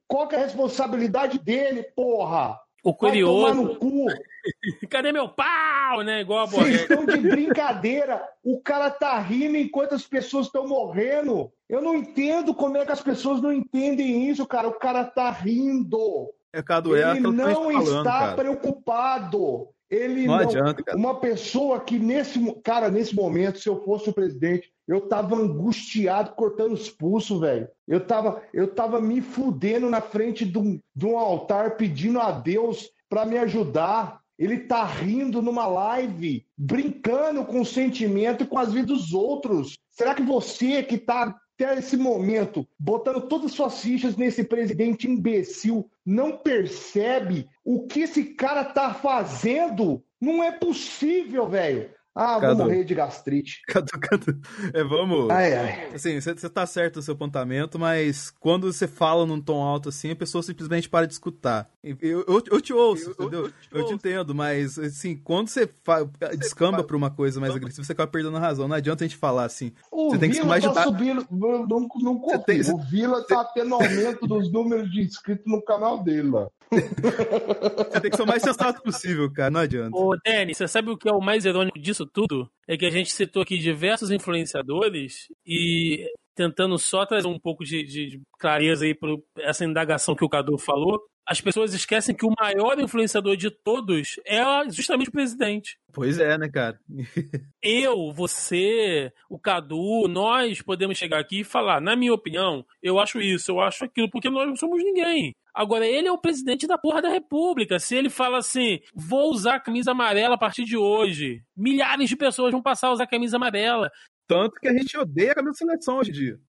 Qual que é a responsabilidade dele, porra? O curioso. Vai tomar no cu. Cadê meu pau, né? Igual a Vocês estão de brincadeira. O cara tá rindo enquanto as pessoas estão morrendo. Eu não entendo como é que as pessoas não entendem isso, cara. O cara tá rindo. É, Cadu, é Ele não falando, está cara. preocupado. Ele não, não adianta, cara. Uma pessoa que nesse, cara, nesse momento, se eu fosse o presidente, eu tava angustiado, cortando os pulsos, velho. Eu tava, eu tava me fudendo na frente de um, de um altar, pedindo a Deus para me ajudar. Ele tá rindo numa live, brincando com o sentimento e com as vidas dos outros. Será que você que tá até esse momento, botando todas as suas fichas nesse presidente imbecil, não percebe o que esse cara tá fazendo? Não é possível, velho. Ah, Cadu. vou morrer de gastrite. Cadu, Cadu. É, vamos. Ai, ai. Assim, você tá certo no seu apontamento, mas quando você fala num tom alto assim, a pessoa simplesmente para de escutar. Eu, eu, eu te ouço, eu, entendeu? Eu, te, eu te, entendo, mas assim, quando você, fa... descamba pra uma coisa mais agressiva, você acaba perdendo a razão. Não adianta a gente falar assim. O você Vila tem que se tá subindo, não, não confio. Tem... O Vila tá tendo aumento dos números de inscritos no canal dele lá. Você tem que ser o mais sensato possível, cara. Não adianta. Ô, Denis, você sabe o que é o mais irônico disso tudo? É que a gente citou aqui diversos influenciadores e tentando só trazer um pouco de, de clareza aí para essa indagação que o Cadu falou as pessoas esquecem que o maior influenciador de todos é justamente o presidente. Pois é, né, cara? eu, você, o Cadu, nós podemos chegar aqui e falar, na minha opinião, eu acho isso, eu acho aquilo, porque nós não somos ninguém. Agora, ele é o presidente da porra da República. Se ele fala assim, vou usar a camisa amarela a partir de hoje, milhares de pessoas vão passar a usar a camisa amarela. Tanto que a gente odeia a camisa seleção hoje em dia.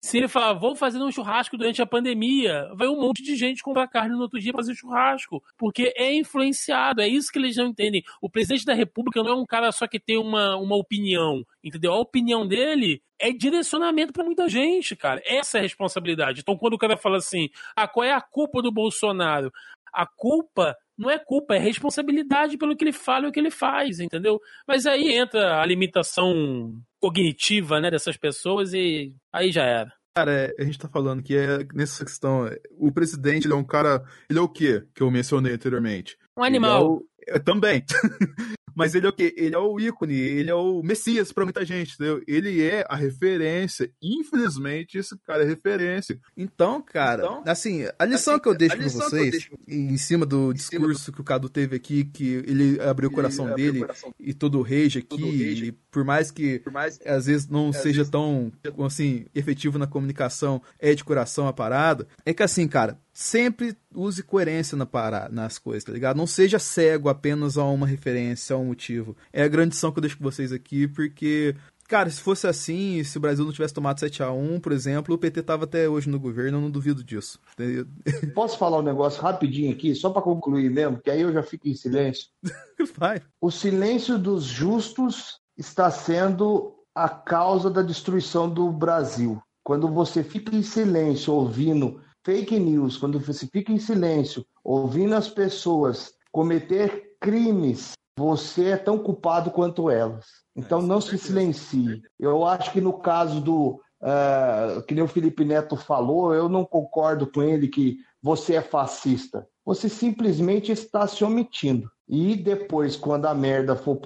Se ele falar, vou fazer um churrasco durante a pandemia, vai um monte de gente comprar carne no outro dia fazer churrasco. Porque é influenciado, é isso que eles não entendem. O presidente da república não é um cara só que tem uma, uma opinião, entendeu? A opinião dele é direcionamento para muita gente, cara. Essa é a responsabilidade. Então, quando o cara fala assim, ah, qual é a culpa do Bolsonaro? A culpa não é culpa, é responsabilidade pelo que ele fala e o que ele faz, entendeu? Mas aí entra a limitação cognitiva, né, dessas pessoas e aí já era. Cara, é, a gente tá falando que é nessa questão, o presidente, ele é um cara, ele é o quê que eu mencionei anteriormente? Um animal. É o, também. Mas ele é o quê? Ele é o ícone, ele é o Messias para muita gente, entendeu? Ele é a referência. Infelizmente, esse cara é referência. Então, cara, então, assim, a lição assim, que eu deixo pra vocês, deixo... em cima do em discurso cima do... que o Cadu teve aqui, que ele abriu o coração ele dele o coração... e todo o rage aqui, rage. E por mais que por mais... às vezes não seja vezes... tão, assim, efetivo na comunicação, é de coração a parada, é que assim, cara, sempre use coerência na nas coisas, tá ligado? Não seja cego apenas a uma referência, a um motivo. É a grande lição que eu deixo com vocês aqui, porque Cara, se fosse assim, se o Brasil não tivesse tomado 7 a 1 por exemplo, o PT tava até hoje no governo, eu não duvido disso. Posso falar um negócio rapidinho aqui, só para concluir mesmo, que aí eu já fico em silêncio. Vai. O silêncio dos justos está sendo a causa da destruição do Brasil. Quando você fica em silêncio ouvindo fake news, quando você fica em silêncio, ouvindo as pessoas cometer crimes, você é tão culpado quanto elas. Então não se silencie. Eu acho que no caso do. Uh, que nem o Felipe Neto falou, eu não concordo com ele que você é fascista. Você simplesmente está se omitindo. E depois, quando a merda for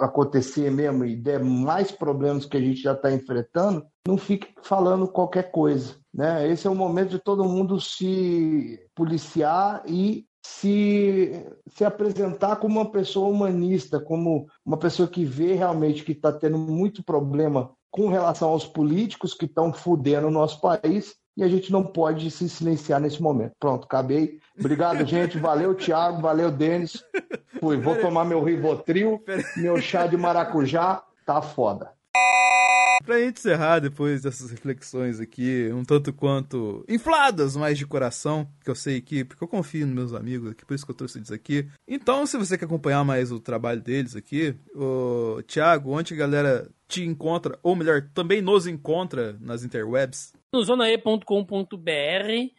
acontecer mesmo e der mais problemas que a gente já está enfrentando, não fique falando qualquer coisa. Né? Esse é o momento de todo mundo se policiar e se, se apresentar como uma pessoa humanista, como uma pessoa que vê realmente que está tendo muito problema com relação aos políticos que estão fudendo o nosso país e a gente não pode se silenciar nesse momento. Pronto, acabei. Obrigado, gente. Valeu, Thiago. Valeu, Denis. Fui. Vou tomar meu Rivotril, meu chá de maracujá. Tá foda. Pra gente encerrar depois dessas reflexões aqui, um tanto quanto infladas, mas de coração, que eu sei que, porque eu confio nos meus amigos aqui, por isso que eu trouxe eles aqui. Então, se você quer acompanhar mais o trabalho deles aqui, o Thiago, onde a galera te encontra, ou melhor, também nos encontra nas interwebs? No zonae.com.br,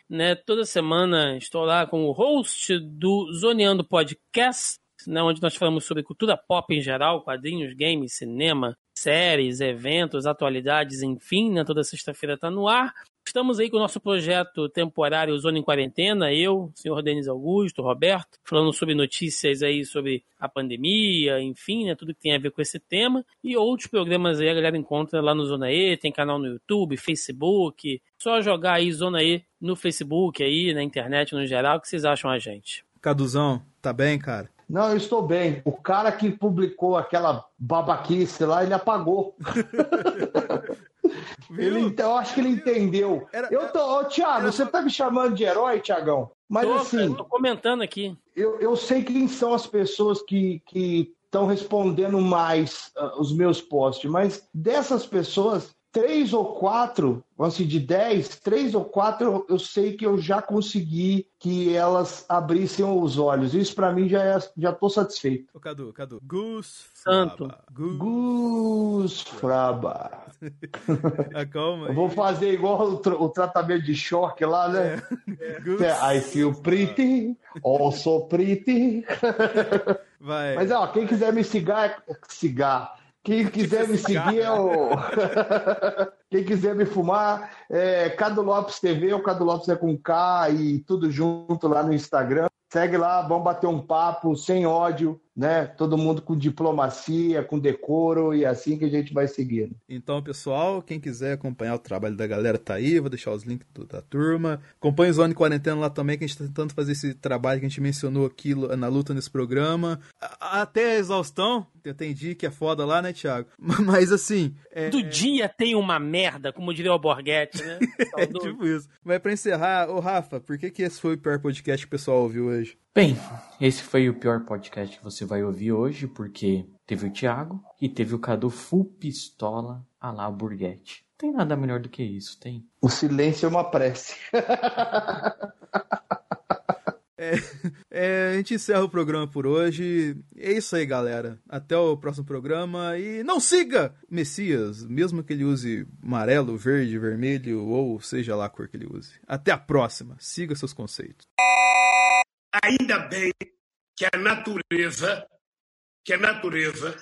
né? Toda semana estou lá com o host do Zoneando Podcast, né, onde nós falamos sobre cultura pop em geral, quadrinhos, games, cinema, séries, eventos, atualidades, enfim, né, toda sexta-feira está no ar. Estamos aí com o nosso projeto temporário Zona em Quarentena, eu, senhor Denis Augusto, Roberto, falando sobre notícias aí sobre a pandemia, enfim, né, tudo que tem a ver com esse tema. E outros programas aí a galera encontra lá no Zona E, tem canal no YouTube, Facebook. Só jogar aí Zona E no Facebook aí, na internet no geral, o que vocês acham a gente? Caduzão, tá bem, cara? Não, eu estou bem. O cara que publicou aquela babaquice lá, ele apagou. ele, eu acho que ele entendeu. Era, eu tô, ô, Thiago, era... você tá me chamando de herói, Thiagão? Mas tô, assim. Tô comentando aqui. Eu, eu sei quem são as pessoas que estão respondendo mais uh, os meus posts, mas dessas pessoas, três ou quatro, assim, de dez, três ou quatro eu sei que eu já consegui que elas abrissem os olhos. Isso para mim já é, já tô satisfeito. Ô, Cadu, Cadu. Gus Santo. Gus, Gus Fraba. Acalma Eu vou fazer igual o, tra o, tratamento de choque lá, né? É. É. I feel pretty, also pretty. Vai. Mas, ó, quem quiser me cigar, cigar quem quiser me seguir é o. Quem quiser me fumar, é Cado Lopes TV, o Cado Lopes é com K e tudo junto lá no Instagram. Segue lá, vamos bater um papo sem ódio, né? Todo mundo com diplomacia, com decoro e é assim que a gente vai seguindo. Então, pessoal, quem quiser acompanhar o trabalho da galera tá aí, vou deixar os links da turma. Acompanhe o Zone Quarentena lá também, que a gente tá tentando fazer esse trabalho que a gente mencionou aqui na luta nesse programa. Até a exaustão, eu entendi que é foda lá, né, Thiago? Mas assim. É... Do dia tem uma merda, como diria o Borghetti, né? é tipo isso. Mas pra encerrar, ô Rafa, por que, que esse foi o pior podcast que o pessoal ouviu hoje? Bem, esse foi o pior podcast que você vai ouvir hoje, porque teve o Thiago e teve o Cadu full pistola a lá Burguete. Tem nada melhor do que isso, tem? O silêncio é uma prece. É, é, a gente encerra o programa por hoje. É isso aí, galera. Até o próximo programa. E não siga Messias, mesmo que ele use amarelo, verde, vermelho ou seja lá a cor que ele use. Até a próxima. Siga seus conceitos. Ainda bem que a natureza, que a natureza,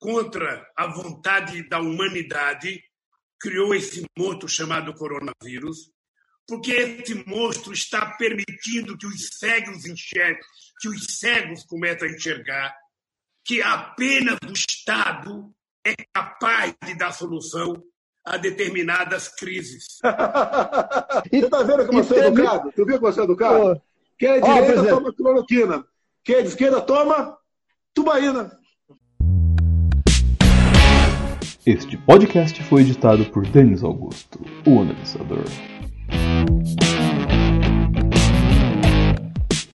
contra a vontade da humanidade, criou esse monstro chamado coronavírus porque esse monstro está permitindo que os cegos enxerguem, que os cegos comecem a enxergar que apenas o Estado é capaz de dar solução a determinadas crises. e está vendo como você é educado? Tu viu como você é educado? Quem é de direita toma cloroquina. Quem é de esquerda toma tubaína. Este podcast foi editado por Denis Augusto, o analisador.